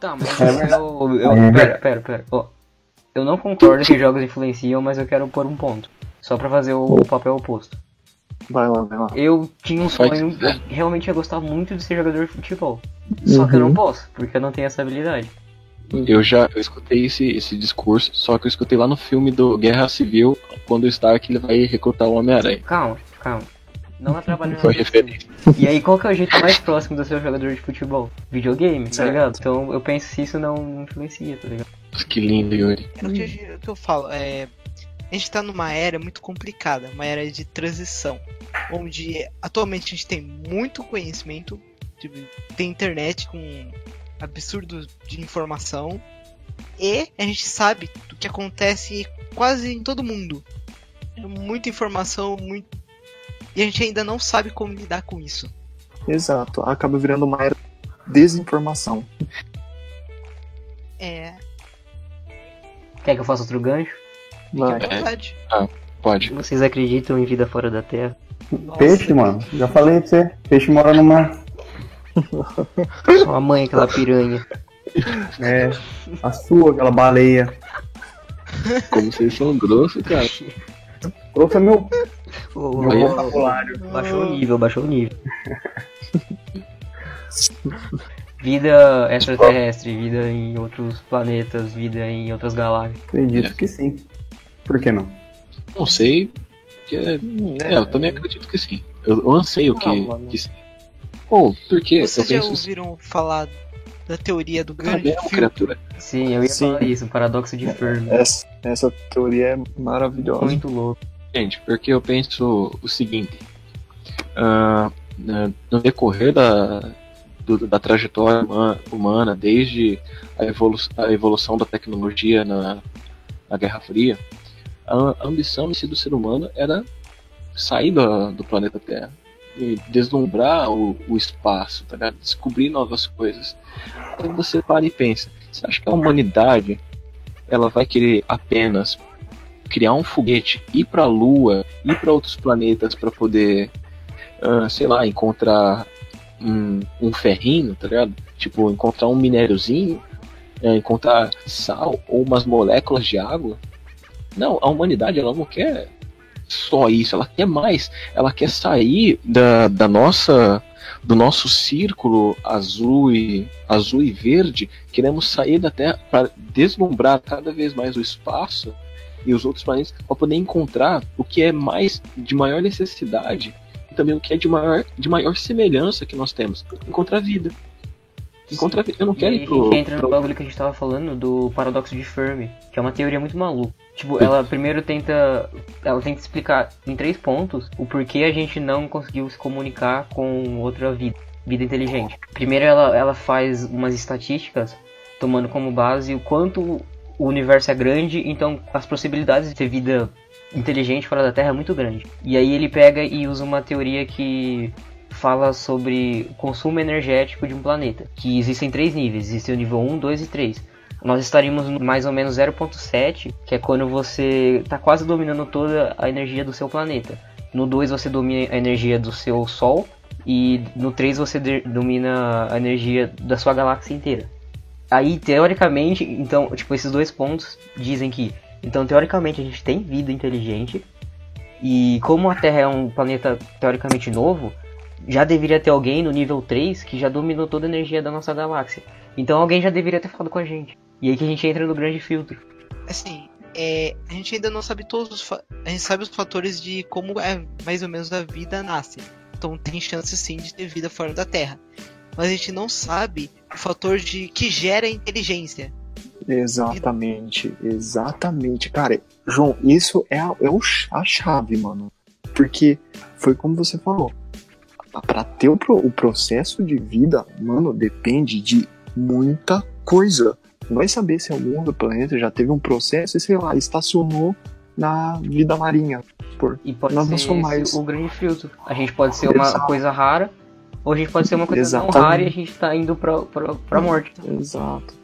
Tá, mas É eu, eu, É pera, pera, pera. Ó, eu não concordo que jogos influenciam, mas eu quero pôr um ponto. Só pra fazer o, papel oposto. Vai lá, vai lá. Eu tinha um sonho, eu realmente ia gostar muito de ser jogador de futebol. Só que eu não Uhum. posso, porque eu não tenho essa habilidade. Eu já eu escutei esse, esse discurso, só que eu escutei lá no filme do Guerra Civil, quando o Stark ele vai recrutar o Homem-Aranha. Calma, calma. Não atrapalha Foi nada. referência. E aí, qual que é o jeito mais próximo de ser um jogador de futebol? Videogame, tá ligado? Então eu penso se isso não influencia, tá ligado? Que lindo, Yuri. É o que, eu- o que eu falo, é, a gente tá numa era muito complicada, uma era de transição, onde atualmente a gente tem muito conhecimento, tipo, tem internet com absurdo de informação, e a gente sabe do que acontece quase em todo mundo. É muita informação, muito. E a gente ainda não sabe como lidar com isso. Exato. Acaba virando uma era de desinformação. É, Quer que eu faça outro gancho? Vai. é verdade. Pode. Vocês acreditam em vida fora da Terra? Peixe, mano. Já falei pra você. Peixe mora no mar. Sua mãe, aquela piranha. É. A sua, aquela baleia. Como vocês são grossos, cara. Trouxe meu, Ô, meu ô, ô, vocabulário. Baixou o nível, baixou o nível. Vida extraterrestre, vida em outros planetas, vida em outras galáxias. Acredito que sim. Por que não? Não sei. Que é, é, eu também acredito que sim. Eu, eu anseio que, Ah, mano. que sim. Pô, porque eu Vocês já penso ouviram falar da teoria do que grande é uma filtro? criatura. Sim, eu ia Sim. falar isso, um paradoxo de Fermi. Essa, essa teoria é maravilhosa. Muito louco. Gente, porque eu penso o seguinte. na- no decorrer da, do- da trajetória huma- humana, desde a, evolu a evolução da tecnologia na, na Guerra Fria, a, ambição si do ser humano era sair da- do planeta Terra deslumbrar o, o espaço, tá descobrir novas coisas. Aí você para e pensa: você acha que a humanidade ela vai querer apenas criar um foguete, ir pra Lua, ir pra outros planetas pra poder, ah, sei lá, encontrar um, um ferrinho, tá ligado? Tipo, encontrar um minériozinho, eh, encontrar sal ou umas moléculas de água. Não, a humanidade ela não quer só isso, ela quer mais. Ela quer sair da, da nossa do nosso círculo azul e azul e verde. Queremos sair da Terra para deslumbrar cada vez mais o espaço e os outros planetas para poder encontrar o que é mais de maior necessidade e também o que é de maior, de maior semelhança que nós temos. Encontrar vida. Encontrar vida. Eu não E quero aí ir pro. gente entra no pro- bagulho que a gente tava falando do paradoxo de Fermi, que é uma teoria muito maluca. Tipo, ela primeiro tenta. Ela tenta explicar em três pontos o porquê a gente não conseguiu se comunicar com outra vida, vida inteligente. Primeiro ela, ela faz umas estatísticas tomando como base o quanto o universo é grande, então as possibilidades de ter vida inteligente fora da Terra é muito grande. E aí ele pega e usa uma teoria que fala sobre o consumo energético de um planeta, que existem três níveis, existe o nível 1, 2 e 3. Nós estaríamos mais ou menos 0.7, que é quando você está quase dominando toda a energia do seu planeta. No 2 você domina a energia do seu Sol e no 3 você domina a energia da sua galáxia inteira. Aí, teoricamente, então, tipo, esses dois pontos dizem que, então, teoricamente, a gente tem vida inteligente. E como a Terra é um planeta teoricamente novo, já deveria ter alguém no nível 3 que já dominou toda a energia da nossa galáxia. Então alguém já deveria ter falado com a gente. E aí que a gente entra no grande filtro. Assim, é, a gente ainda não sabe todos os a gente sabe os fatores de como é mais ou menos a vida nasce. Então tem chance sim de ter vida fora da Terra. Mas a gente não sabe o fator de que gera a inteligência. Exatamente, exatamente. Cara, João, isso é, a, é a chave, mano. Porque foi como você falou. Pra ter o, pro- o processo de vida, mano, depende de muita coisa. Não vai saber se algum outro planeta já teve um processo e, sei lá, estacionou na vida marinha. Por... E pode Nós não ser somos esse mais- o grande filtro. A gente pode ser uma Exato. coisa rara, ou a gente pode ser uma coisa Exatamente. rara e a gente tá indo pra, pra, pra morte. Exato.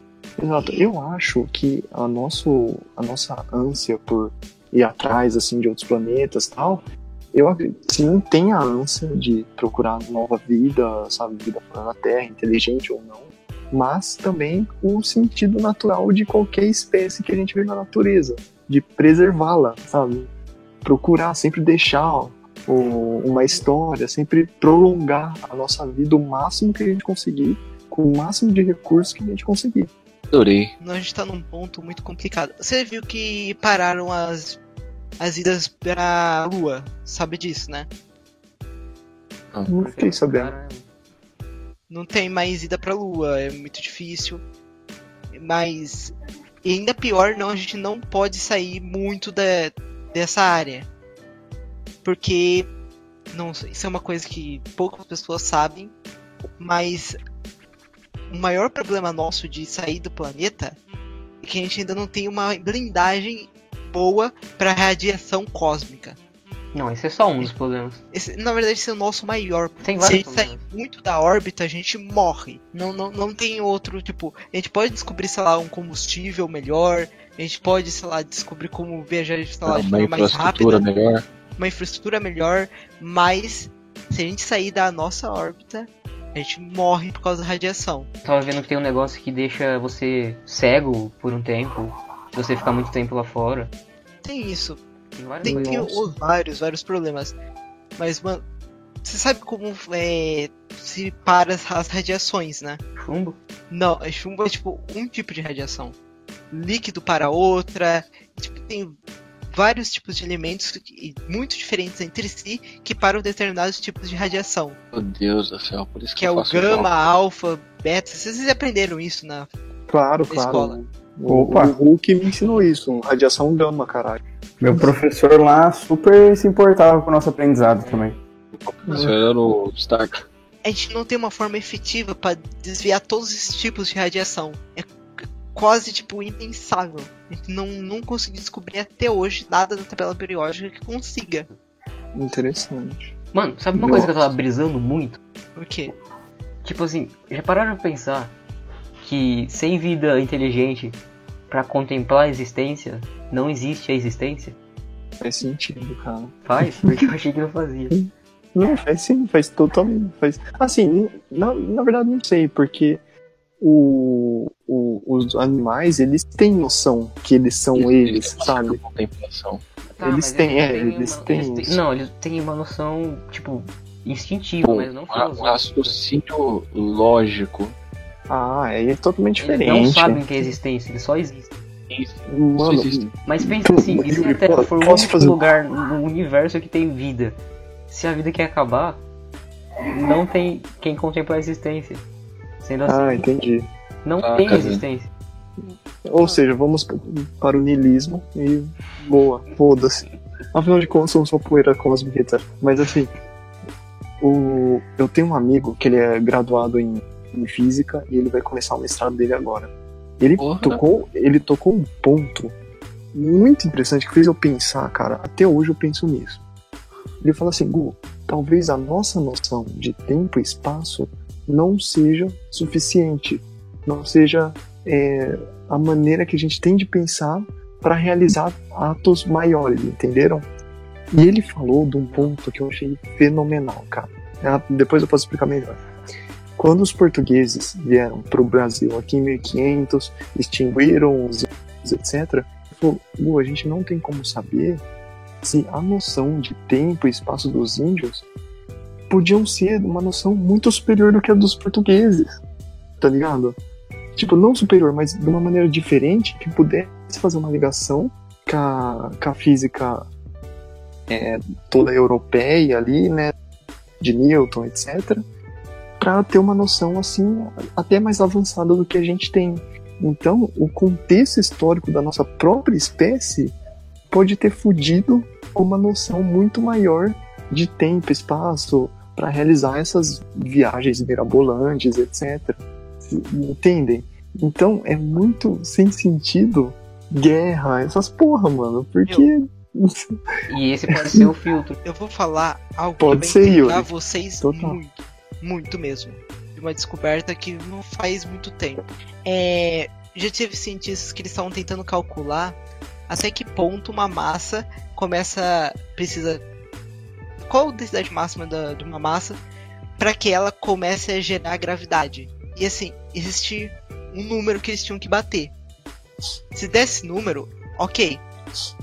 Exato. Eu acho que a, nosso, a nossa ânsia por ir atrás assim de outros planetas e tal, eu sim tem a ânsia de procurar nova vida, sabe, vida fora da Terra, inteligente ou não, mas também o sentido natural de qualquer espécie que a gente vê na natureza, de preservá-la, sabe? Procurar sempre deixar ó, uma história, sempre prolongar a nossa vida o máximo que a gente conseguir com o máximo de recursos que a gente conseguir. Adorei. A gente tá num ponto muito complicado. Você viu que pararam as, as idas pra Lua, sabe disso, né? Não fiquei sabendo. Cara, Não tem mais ida pra Lua, é muito difícil. Mas e ainda pior, não, a gente não pode sair muito da, dessa área. Porque não, isso é uma coisa que poucas pessoas sabem, mas o maior problema nosso de sair do planeta é que a gente ainda não tem uma blindagem boa para radiação cósmica. Não, esse é só um dos problemas. Esse, na verdade, esse é o nosso maior Tem se a gente sair muito da órbita, a gente morre. Não, não, não tem outro, tipo, a gente pode descobrir, sei lá, um combustível melhor, a gente pode, sei lá, descobrir como viajar, sei lá, de uma forma mais infraestrutura rápida, melhor. Uma infraestrutura melhor, mas se a gente sair da nossa órbita, a gente morre por causa da radiação. Tava vendo que tem um negócio que deixa você cego por um tempo, se você ficar muito tempo lá fora. Tem isso. Tem várias Tem, tem os vários, vários problemas. Mas, mano, você sabe como é, se para as, as radiações, né? Chumbo? Não, é chumbo é tipo um tipo de radiação. Líquido para outra. Tipo, tem vários tipos de elementos muito diferentes entre si que param determinados tipos de radiação. Meu Deus do céu, por isso que, Que é o gama, alfa, beta. Vocês aprenderam isso na. Claro, Na claro. escola. O, Opa. o Hulk me ensinou isso, radiação gama, caralho. Meu professor lá super se importava com o nosso aprendizado também. Isso era o Stark. A gente não tem uma forma efetiva para desviar todos esses tipos de radiação. É quase tipo impensável. A gente não, não conseguiu descobrir até hoje nada na tabela periódica que consiga. Interessante. Mano, sabe uma coisa que eu tava brisando muito? Por quê? Tipo assim, já pararam pra pensar que sem vida inteligente pra contemplar a existência, não existe a existência? Faz sentido, cara. Faz? Porque eu achei que não fazia. Não, faz sim, faz totalmente. Faz... Assim, na, na verdade não sei, porque o, o- os animais, eles têm noção que eles são eles, sabe? Contemplação. Eles mas têm, é, têm eles uma- têm eles. Não, eles têm uma noção, tipo, instintiva, Bom, mas não um ra- um raciocínio lógico. Ah, aí é totalmente Eles diferente. não sabem que é existência, eles só existem. Isso Mano, existe. Mas pensa assim, se a Terra for o único fazer- lugar no universo que tem vida? Se a vida quer acabar, não tem quem contemplar a existência. Sendo assim, Ah, entendi. não Ah, tem quer existência. Ou seja, vamos para o niilismo e boa, foda-se. Afinal de contas, somos só poeira cósmica. Mas assim, o... eu tenho um amigo que ele é graduado em, em física e ele vai começar o mestrado dele agora. Ele Porra. tocou, ele tocou um ponto muito interessante que fez eu pensar, cara. Até hoje eu penso nisso. Ele fala assim, Gu, talvez a nossa noção de tempo e espaço não seja suficiente, não seja é, a maneira que a gente tem de pensar para realizar atos maiores, entenderam? E ele falou de um ponto que eu achei fenomenal, cara. Ah, Depois eu posso explicar melhor. Quando os portugueses vieram para o Brasil aqui em 1500, extinguiram os etc., falou, "Lu, a gente não tem como saber se a noção de tempo e espaço dos índios podiam ser uma noção muito superior do que a dos portugueses, tá ligado? Tipo, não superior, mas de uma maneira diferente que pudesse fazer uma ligação com a, com a física é, toda europeia ali, né, de Newton, etc., para ter uma noção assim até mais avançada do que a gente tem. Então, o contexto histórico da nossa própria espécie pode ter fudido uma noção muito maior de tempo, espaço, para realizar essas viagens mirabolantes, etc. Entendem? Então é muito sem sentido guerra, essas porra, mano, porque. E esse pode ser o filtro. Eu vou falar algo Pode que vai Yuri. vocês Total. muito, muito mesmo. De uma descoberta que não faz muito tempo. É, já tive cientistas que eles estavam tentando calcular até que ponto uma massa começa precisa qual a densidade máxima da, de uma massa para que ela comece a gerar gravidade. E assim, existe um número que eles tinham que bater. Se desse número, ok.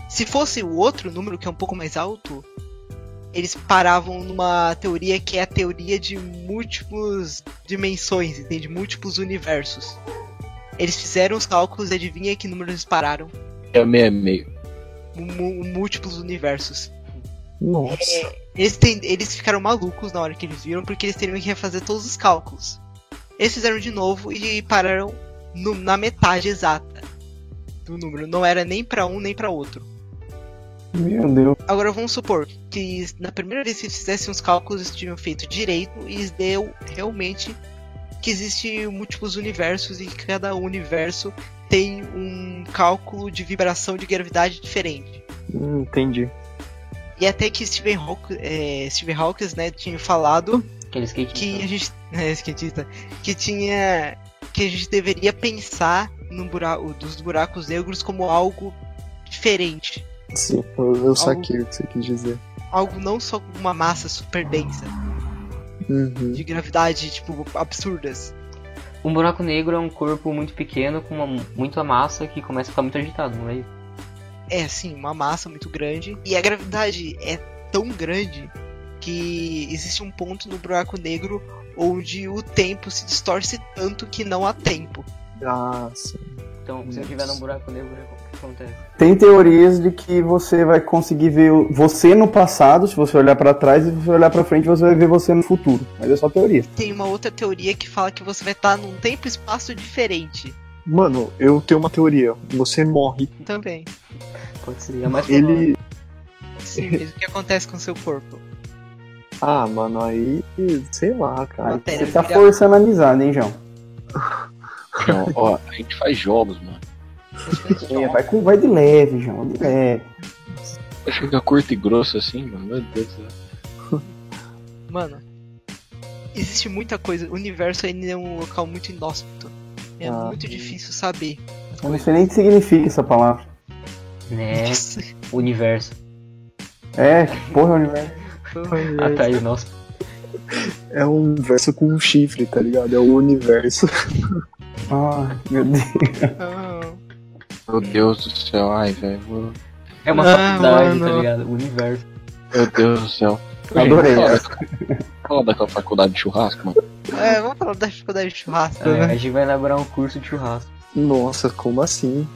Se fosse o outro número que é um pouco mais alto, eles paravam numa teoria que é a teoria de múltiplas dimensões, entende? Múltiplos universos. Eles fizeram os cálculos e adivinha que número eles pararam? É meio a meio. Mu- múltiplos universos. Nossa. Eles, ten- eles ficaram malucos na hora que eles viram, porque eles teriam que refazer todos os cálculos. Eles fizeram de novo e pararam no- na metade exata do número. Não era nem pra um nem pra outro. Meu Deus. Agora vamos supor que na primeira vez que eles fizessem os cálculos eles tinham feito direito e deu realmente que existe múltiplos universos e que cada universo tem um cálculo de vibração de gravidade diferente. Hum, entendi. E até que Stephen Hawking, é, Stephen Hawking né, tinha falado skate. que a gente. É, skatista, que tinha. que a gente deveria pensar no buraco, dos buracos negros como algo diferente. Sim, eu, eu saquei o que você quis dizer. Algo não só com uma massa super densa, Uhum. de gravidade, tipo, absurdas. Um buraco negro é um corpo muito pequeno com uma, muita massa que começa a ficar muito agitado, não é isso? É, assim, uma massa muito grande. E a gravidade é tão grande que existe um ponto no buraco negro onde o tempo se distorce tanto que não há tempo. Ah, sim. Então, se eu estiver num buraco negro, o que acontece? Tem teorias de que você vai conseguir ver você no passado, se você olhar pra trás, e se você olhar pra frente, você vai ver você no futuro. Mas é só teoria. Tem uma outra teoria que fala que você vai estar num tempo e espaço diferente. Mano, eu tenho uma teoria. Você morre. Também. Pode ser. É mais. Ele. Sim, mas o que acontece com o seu corpo? Ah, mano, aí. Sei lá, cara. Matéria você tá vira- forçando a amizade, hein, João? Então, ó, a gente faz jogos, mano. É, vai, com, vai de leve, João, de leve. Fica curto e grosso assim, mano. Meu Deus do céu. Mano, existe muita coisa. O universo ainda é um local muito inóspito. É Ah. muito difícil saber. Eu não sei nem o que significa essa palavra. Né? Universo. É, que porra é o universo? Ah, tá aí, nossa. É um verso com um chifre, tá ligado? É o universo. Ah, meu Deus. Ah, Meu Deus do céu. Ai, velho. É uma Ah, faculdade, mano. tá ligado? Universo. Meu Deus do céu. Adorei Fala, essa. fala daquela faculdade de churrasco, mano. é, vamos falar da dificuldade de churrasco, É, né? a gente vai elaborar um curso de churrasco. Nossa, como assim?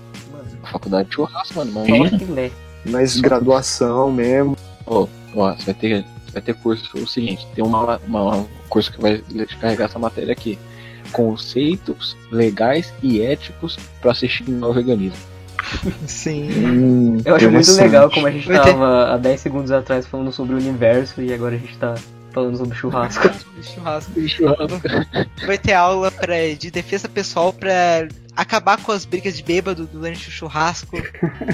Faculdade de churrasco, mano. Imagina. Mas graduação mesmo. Ó, ó, você vai ter, vai ter curso o seguinte, tem uma, uma- um curso que vai carregar essa matéria aqui. Conceitos legais e éticos para assistir um novo organismo. Sim. Hum, Eu acho muito legal como a gente Vai ter- tava há 10 segundos atrás falando sobre o universo e agora a gente tá falando sobre churrasco. churrasco. Churrasco. Vai ter aula pra, de defesa pessoal pra acabar com as brigas de bêbado durante o churrasco.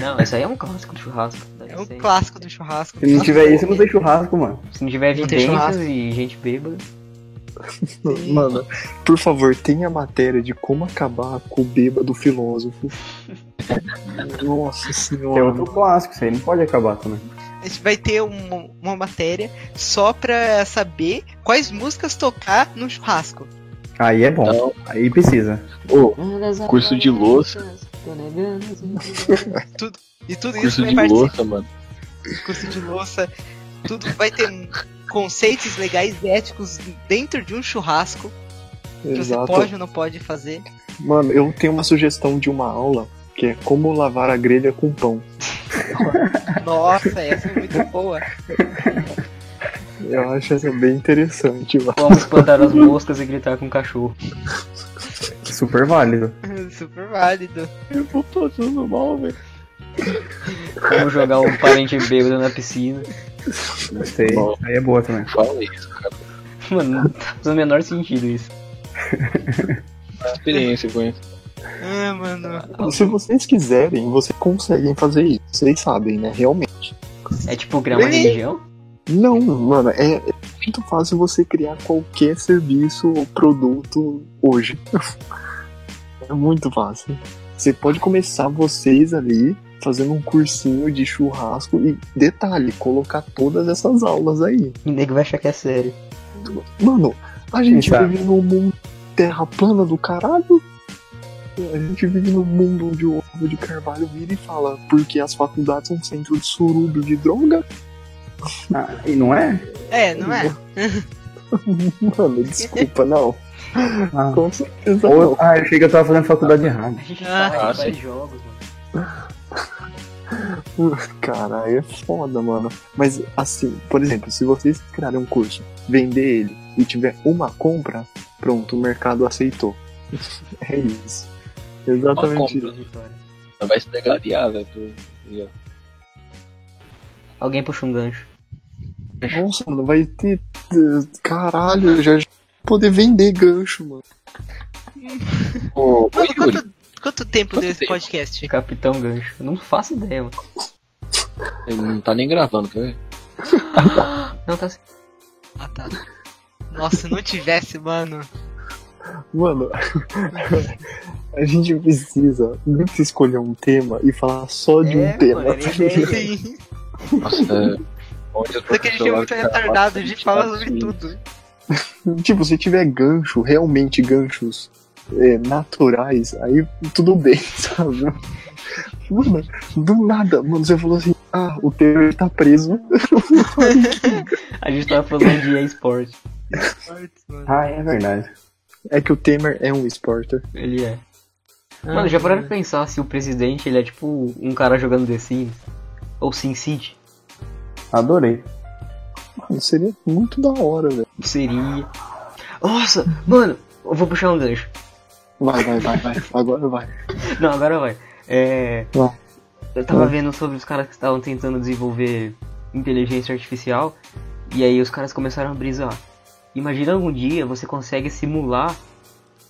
Não, isso aí é um clássico do churrasco. É um ser. clássico do churrasco. Se não tiver isso, não tem churrasco, mano. Se não tiver evidências churrasco. e gente bêbada. Mano, por favor, tenha a matéria de como acabar com o bêbado filósofo. Nossa Que é senhora. outro clássico, isso aí não pode acabar também. A gente vai ter uma, uma matéria só pra saber quais músicas tocar no churrasco. Aí é bom. Não. Aí precisa. Ô, curso de louça. E tudo isso curso vai de participar. louça, mano. Curso de louça. Tudo vai ter conceitos legais e éticos dentro de um churrasco que Exato. você pode ou não pode fazer. Mano, eu tenho uma sugestão de uma aula que é como lavar a grelha com pão. Nossa, essa é muito boa. Eu acho essa bem interessante, mano. Como espantar as moscas e gritar com o cachorro. Super válido. Super válido. Eu vou passando mal, velho. Como jogar um parente bêbado na piscina. Gostei. Bom. Aí é boa também. Fala isso, cara. Mano, não tá fazendo o menor sentido isso. Experiência com isso. Ah, mano. Se vocês quiserem, vocês conseguem fazer isso. Vocês sabem, né? Realmente. É tipo criar uma Ele- religião? Não, mano, é, é muito fácil você criar qualquer serviço ou produto hoje. é muito fácil. Você pode começar vocês ali fazendo um cursinho de churrasco e detalhe, colocar todas essas aulas aí. E nego vai achar que é sério. Mano, a gente Tá. vive num mundo terra plana do caralho. A gente vive num mundo onde o ovo de carvalho vira e fala porque as faculdades são centro de surubio de droga. Ah, e não é? É, não é? Mano, desculpa, não. Ah. Com certeza Ou, não. ah, eu achei que eu tava fazendo faculdade errada. A gente Ah, faz, jogos, mano. Cara, aí é foda, mano. Mas, assim, por exemplo, se vocês criarem um curso, vender ele e tiver uma compra, pronto, o mercado aceitou. É isso. Exatamente compra. isso. Vitória. Vai se degradar, velho. Alguém puxa um gancho. Nossa, mano, vai ter. Caralho, eu já poder vender gancho, mano. Mano, quanto, quanto tempo Quanto deu esse tempo? podcast? Capitão Gancho. Eu não faço ideia, mano. ele não tá nem gravando, quer ver? Não, tá assim. Ah, tá. Nossa, se não tivesse, mano. Mano, a gente precisa muito escolher um tema e falar só de É, um tema. mano, ideia. Sim. Nossa, é. Que a gente é muito retardado, a gente fala sobre assim. tudo. tipo, se tiver gancho, realmente ganchos é, naturais, aí tudo bem, sabe? Mano, do nada, mano, você falou assim, ah, o Taylor tá preso. A gente tava falando de esporte. Ah, é verdade. É que o Temer é um esporter. Ele é. Mano, já pararam pra pensar se o presidente ele é tipo um cara jogando The Sims? Ou Sin City? Adorei. Mano, seria muito da hora, velho. Seria. Nossa, mano, eu vou puxar um gancho. Vai, vai, vai, vai. Agora vai. Não, agora vai. É. Vai. Eu tava Vai. vendo sobre os caras que estavam tentando desenvolver inteligência artificial. E aí os caras começaram a brisar. Imagina algum dia você consegue simular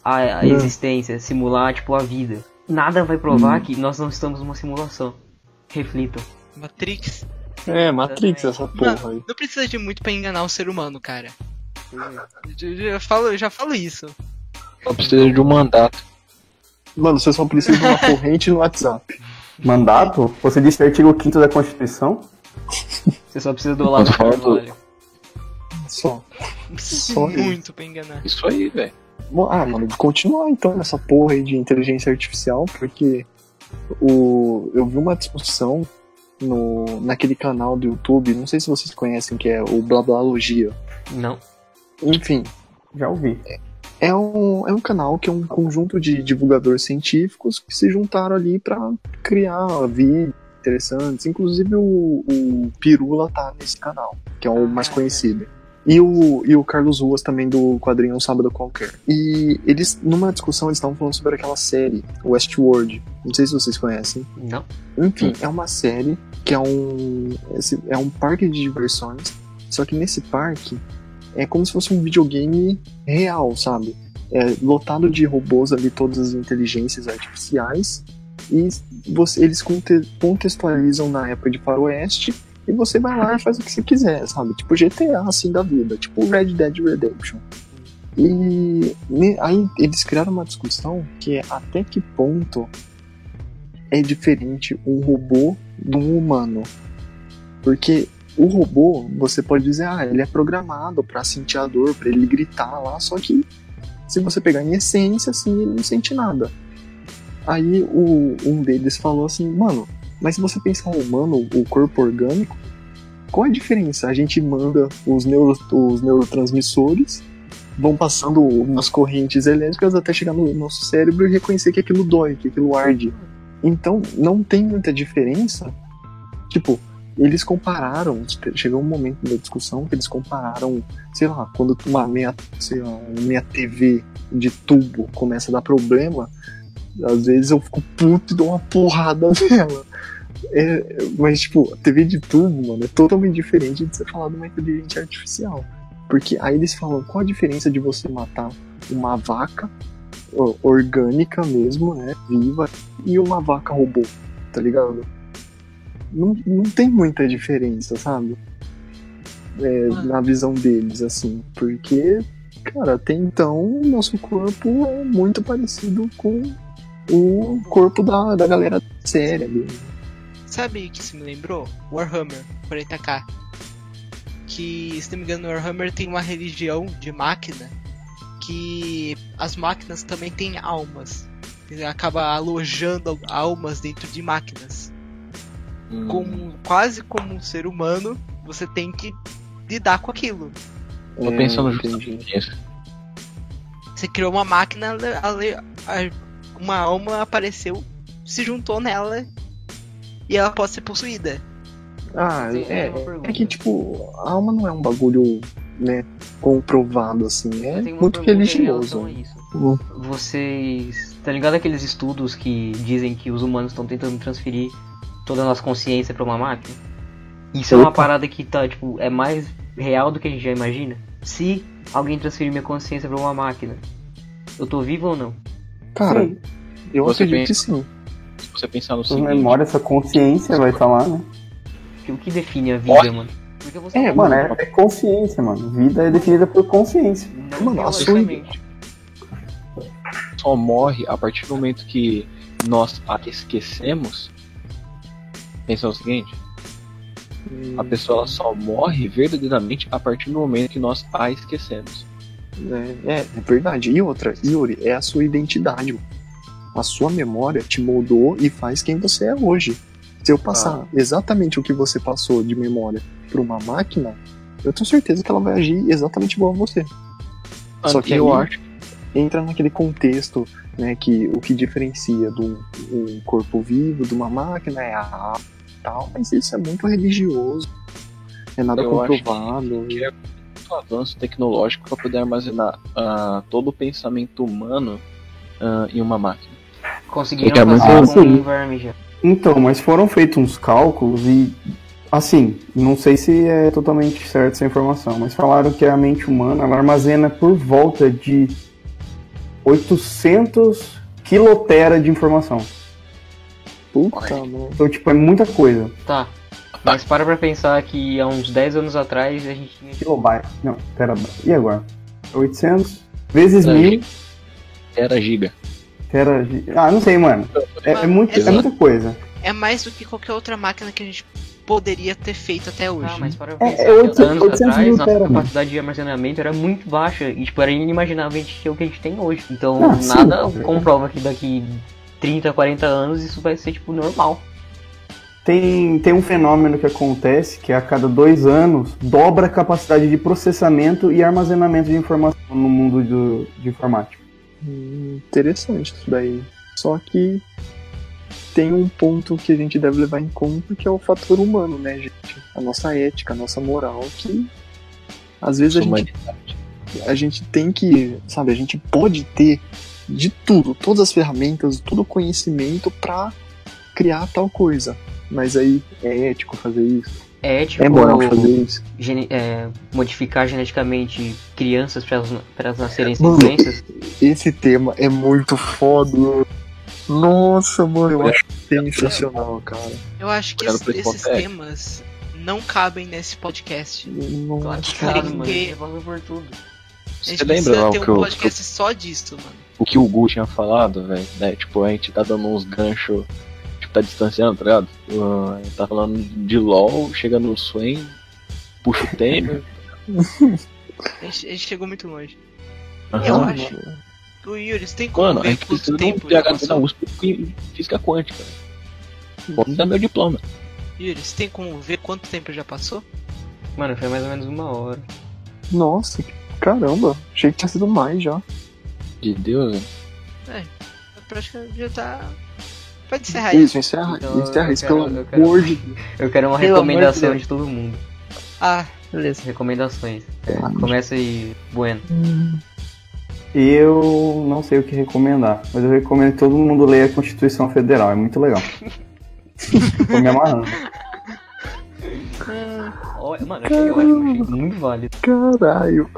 a, a Hum. existência, simular tipo a vida. Nada vai provar que nós não estamos numa simulação. Reflitam. Matrix. É, Matrix, essa porra aí. Não precisa de muito pra enganar o ser humano, cara. Eu, eu- eu falo, eu já falo isso. Só precisa de um mandato. Mano, você só precisa de uma corrente no WhatsApp. Mandato? Você disse artigo 5 da Constituição? Você só precisa do fala do-. Só. Só muito pra enganar. Isso aí, velho. Ah, mano, continuar então nessa porra aí de inteligência artificial, porque o, eu vi uma discussão no, naquele canal do YouTube, não sei se vocês conhecem, que é o Blablalogia. Não. Enfim, Já ouvi. é um, é um canal que é um conjunto de divulgadores científicos que se juntaram ali pra criar vídeos interessantes. Inclusive o, o Pirula tá nesse canal, que é o mais conhecido. E o, e o Carlos Ruas também do quadrinho Um Sábado Qualquer. E eles, numa discussão, eles estavam falando sobre aquela série, Westworld. Não sei se vocês conhecem. Não. Enfim, é uma série que é um, é um parque de diversões. Só que nesse parque é como se fosse um videogame real, sabe? É lotado de robôs ali, todas as inteligências artificiais. E você, eles conte- contextualizam na época de faroeste. E você vai lá e faz o que você quiser, sabe? Tipo GTA assim da vida, tipo Red Dead Redemption. E aí eles criaram uma discussão que é até que ponto é diferente um robô de um humano. Porque o robô, você pode dizer, ah, ele é programado pra sentir a dor, pra ele gritar lá, só que Se você pegar em essência, assim, ele não sente nada. Aí o, um deles falou assim, mano, mas se você pensar o humano, o corpo orgânico, qual a diferença? A gente manda os, neuro, os neurotransmissores, vão passando umas correntes elétricas até chegar no nosso cérebro e reconhecer que aquilo dói, que aquilo arde. Então, não tem muita diferença. Tipo, eles compararam, chegou um momento da discussão que eles compararam, sei lá, quando uma minha, sei lá, minha TV de tubo começa a dar problema, às vezes eu fico puto e dou uma porrada nela. É, mas, tipo, a TV de tubo, mano, é totalmente diferente de você falar de uma inteligência artificial. Porque aí eles falam qual a diferença de você matar uma vaca orgânica mesmo, né, viva, e uma vaca robô, tá ligado? Não, não tem muita diferença, sabe? É, na visão deles, assim, porque, cara, até então o nosso corpo é muito parecido com o corpo da, da galera séria dele. Sabe o que isso me lembrou? Warhammer 40k. Que, se não me engano, Warhammer tem uma religião de máquina que as máquinas também têm almas. Ele acaba alojando almas dentro de máquinas. Hum. Como, quase como um ser humano, você tem que lidar com aquilo. Tô pensando justamente nisso. Você criou uma máquina, uma alma apareceu, se juntou nela e ela pode ser possuída. Ah, Sim, é, é que tipo, a alma não é um bagulho, né, comprovado assim, é muito religioso. Uhum. Vocês, tá ligado aqueles estudos que dizem que os humanos estão tentando transferir toda a nossa consciência para uma máquina? Isso Opa. é uma parada que tá, tipo, é mais real do que a gente já imagina. Se alguém transferir minha consciência para uma máquina, eu tô vivo ou não? Cara, sim. eu Você acredito pensa... que sim você pensar no seguinte... memória, essa consciência vai estar lá, né? O que define a vida, mano? É, mano, é, é, consciência, mano. Vida é definida por consciência. Não, mano, a sua só morre a partir do momento que nós a esquecemos. Pensa o seguinte: a pessoa só morre verdadeiramente a partir do momento que nós a esquecemos. É, é, é verdade. E outra, Yuri, é a sua identidade a sua memória te moldou e faz quem você é hoje. Se eu passar ah. exatamente o que você passou de memória para uma máquina, eu tenho certeza que ela vai agir exatamente igual a você. Ah, Só que eu acho entra naquele contexto, né, que o que diferencia do um corpo vivo de uma máquina é a tal, mas isso é muito religioso. É nada eu comprovado. que é um avanço tecnológico para poder armazenar uh, todo o pensamento humano uh, em uma máquina. Conseguiram é fazer com um verme já. Então, mas foram feitos uns cálculos e, assim, não sei se é totalmente certa essa informação, mas falaram que a mente humana ela armazena por volta de 800 quilotera de informação. Puta. Então, tipo, é muita coisa. Tá. Mas para pra pensar que há uns 10 anos atrás a gente tinha. Kilobyte. Não, pera. E agora? 800 vezes 1000. Era giga. Era. Ah, não sei, mano. É, é, muito, é, muita coisa. É mais do que qualquer outra máquina que a gente poderia ter feito até hoje. Ah, mas para pensar, é, 800, anos 800 atrás, nossa tera, capacidade mano. de armazenamento era muito baixa e tipo, era inimaginável a gente ter o que a gente tem hoje. Então ah, nada sim, comprova que daqui 30, 40 anos isso vai ser tipo normal. Tem, tem um fenômeno que acontece que a cada dois anos dobra a capacidade de processamento e armazenamento de informação no mundo do, de informática interessante isso daí. Só que tem um ponto que a gente deve levar em conta que é o fator humano, né, gente? A nossa ética, a nossa moral, que às vezes a gente, a gente tem que, sabe, a gente pode ter de tudo, todas as ferramentas, todo o conhecimento para criar tal coisa. Mas aí é ético fazer isso? é ético é moral fazer isso. Gene, é, modificar geneticamente crianças para elas, elas nascerem sem doenças? Esse tema é muito foda. Nossa, mano, eu acho sensacional, cara. Eu acho que esse, esses temas não cabem nesse podcast. Nossa, claro que cabe, mano. Que... por tudo. Você lembra lá ter um que podcast só disso, mano. O que o Gu tinha falado, velho, né? Tipo, a gente tá dando uns ganchos tá distanciando, tá ligado? Uh, tá falando de LOL, chega no Swain, puxa o Temer. a, gente, a gente chegou muito longe. Eu acho. O Yuri, você tem como Mano, a ver gente precisa quanto de um tempo já PhD na? USP em física quântica. Pode me dar meu diploma. Yuri, você tem como ver quanto tempo já passou? Mano, foi mais ou menos uma hora. Nossa, caramba. Achei que tinha sido mais já. De Deus, velho. Praticamente já tá. Pode encerrar isso. Isso, encerra, Então, encerra eu isso, quero- pelo eu quero- amor de Deus. Eu quero uma Pelo de recomendação Deus. de todo mundo. Ah, beleza. Recomendações. É, começa aí, Bueno. Eu não sei o que recomendar, mas eu recomendo que todo mundo leia a Constituição Federal, é muito legal. Tô me amarrando. Olha, mano, achei ótimo, achei muito válido, Caralho.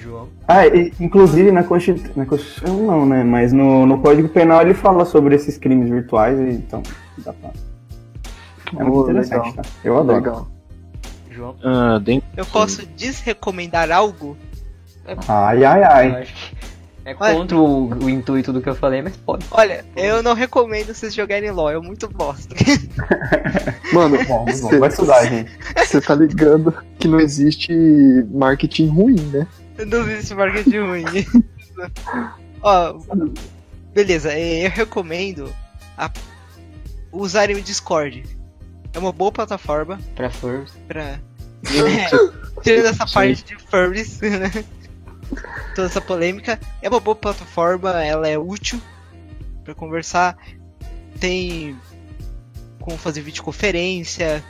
João. Ah, e, inclusive na Constituição. Na Constituição não, né? Mas no, no Código Penal ele fala sobre esses crimes virtuais, e então dá pra. É muito interessante, legal. tá? Eu adoro. Legal. João. Ah, dentro Eu posso desrecomendar algo? Ai, ai, Eu ai. É contra o, o intuito do que eu falei, mas pode. Olha, eu não recomendo vocês jogarem LOL, é muito bosta. Mano, Bom, bom, vai estudar, gente. você tá ligando que não existe marketing ruim, né? Não esse marketing ruim. Ó, beleza, é, eu recomendo a- usarem o Discord. É uma boa plataforma Pra Furs. pra. É, tirando essa parte de furries, né? Toda essa polêmica. É uma boa plataforma, ela é útil pra conversar. Tem como fazer videoconferência.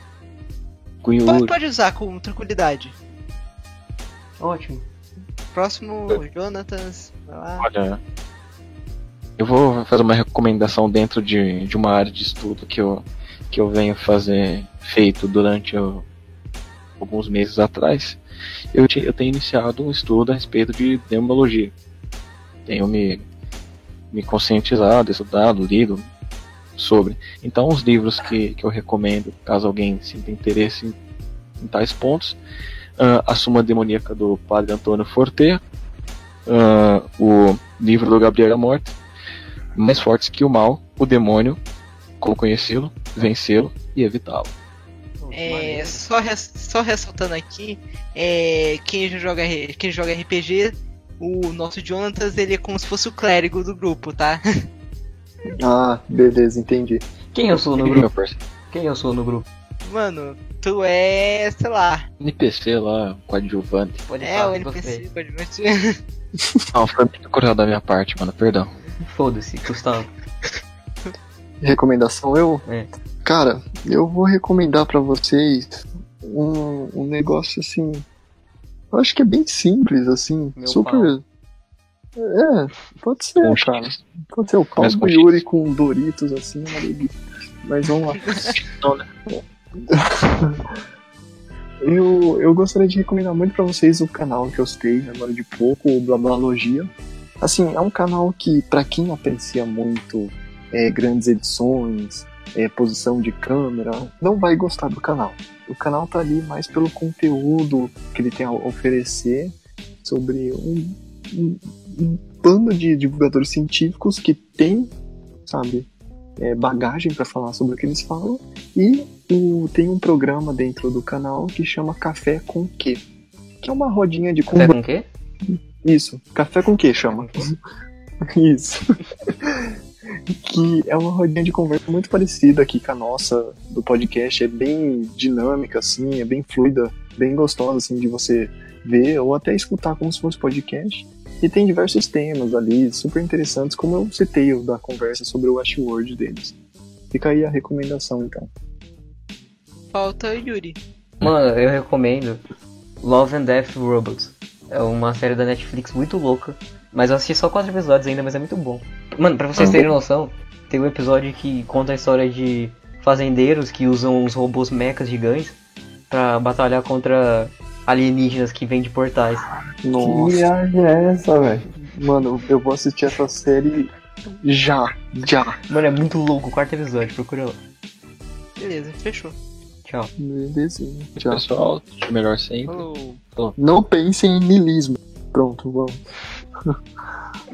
com o Pode, pode usar com tranquilidade. Ótimo. Próximo, Jonatas. Vai lá. Olha, eu vou fazer uma recomendação dentro de, de uma área de estudo que eu, que eu venho fazer feito durante o- alguns meses atrás. Eu, eu tenho iniciado um estudo a respeito de demologia. Tenho me, me conscientizado, estudado, lido sobre. Então, os livros que, que eu recomendo, caso alguém sinta interesse em, em tais pontos, ah, A Suma Demoníaca do Padre Antônio Forte, ah, o livro do Gabriel da Morte, Mais Fortes que o Mal, o Demônio, Como Conhecê-lo, Vencê-lo e Evitá-lo. É, só, res- só ressaltando aqui, é, quem, joga, quem joga RPG, o nosso Jonatas, ele é como se fosse o clérigo do grupo, tá? Ah, beleza, entendi. Quem eu sou no grupo? Quem eu sou no grupo? Mano, tu é, sei lá, NPC lá, coadjuvante. Pode é o. NPC, pode meter. Não, foi muito cruel da minha parte, mano, perdão. Foda-se, Gustavo. Recomendação eu? É. Cara, eu vou recomendar pra vocês um, um negócio assim. Eu acho que é bem simples, assim. Meu super. É, pode ser, Com cara. X. Pode ser o pau do com Yuri com Doritos, assim, uma delícia. Mas vamos lá. Né? Eu, eu gostaria de recomendar muito pra vocês o canal que eu citei agora de pouco, o Blablalogia. Assim, é um canal que, pra quem aprecia muito é, grandes edições, é, posição de câmera, não vai gostar do canal. O canal tá ali mais pelo conteúdo que ele tem a oferecer sobre um, um, um bando de divulgadores científicos que tem, sabe, é, bagagem pra falar sobre o que eles falam e o- tem um programa dentro do canal que chama Café com Quê? Que é uma rodinha de Café conversa. com o quê? Isso, Café com Quê chama. Isso. Que é uma rodinha de conversa muito parecida aqui com a nossa do podcast. É bem dinâmica, assim, é bem fluida, bem gostosa, assim, de você ver ou até escutar como se fosse podcast. E tem diversos temas ali, super interessantes, como eu citei o da conversa sobre o Westworld deles. Fica aí a recomendação, então. Falta o Yuri. Mano, eu recomendo Love and Death Robots. É uma série da Netflix muito louca. Mas eu assisti só quatro episódios ainda, mas é muito bom. Mano, pra vocês terem noção, tem um episódio que conta a história de fazendeiros que usam uns robôs mechas gigantes pra batalhar contra alienígenas que vêm de portais. Que Nossa, viagem é essa, velho? mano, eu vou assistir essa série já, já. Mano, é muito louco o quarto episódio, procura lá. Beleza, fechou. Tchau. Belezinha. Tchau. Pessoal, melhor sempre. Falou. Não pensem em niilismo. Pronto, vamos. 哼。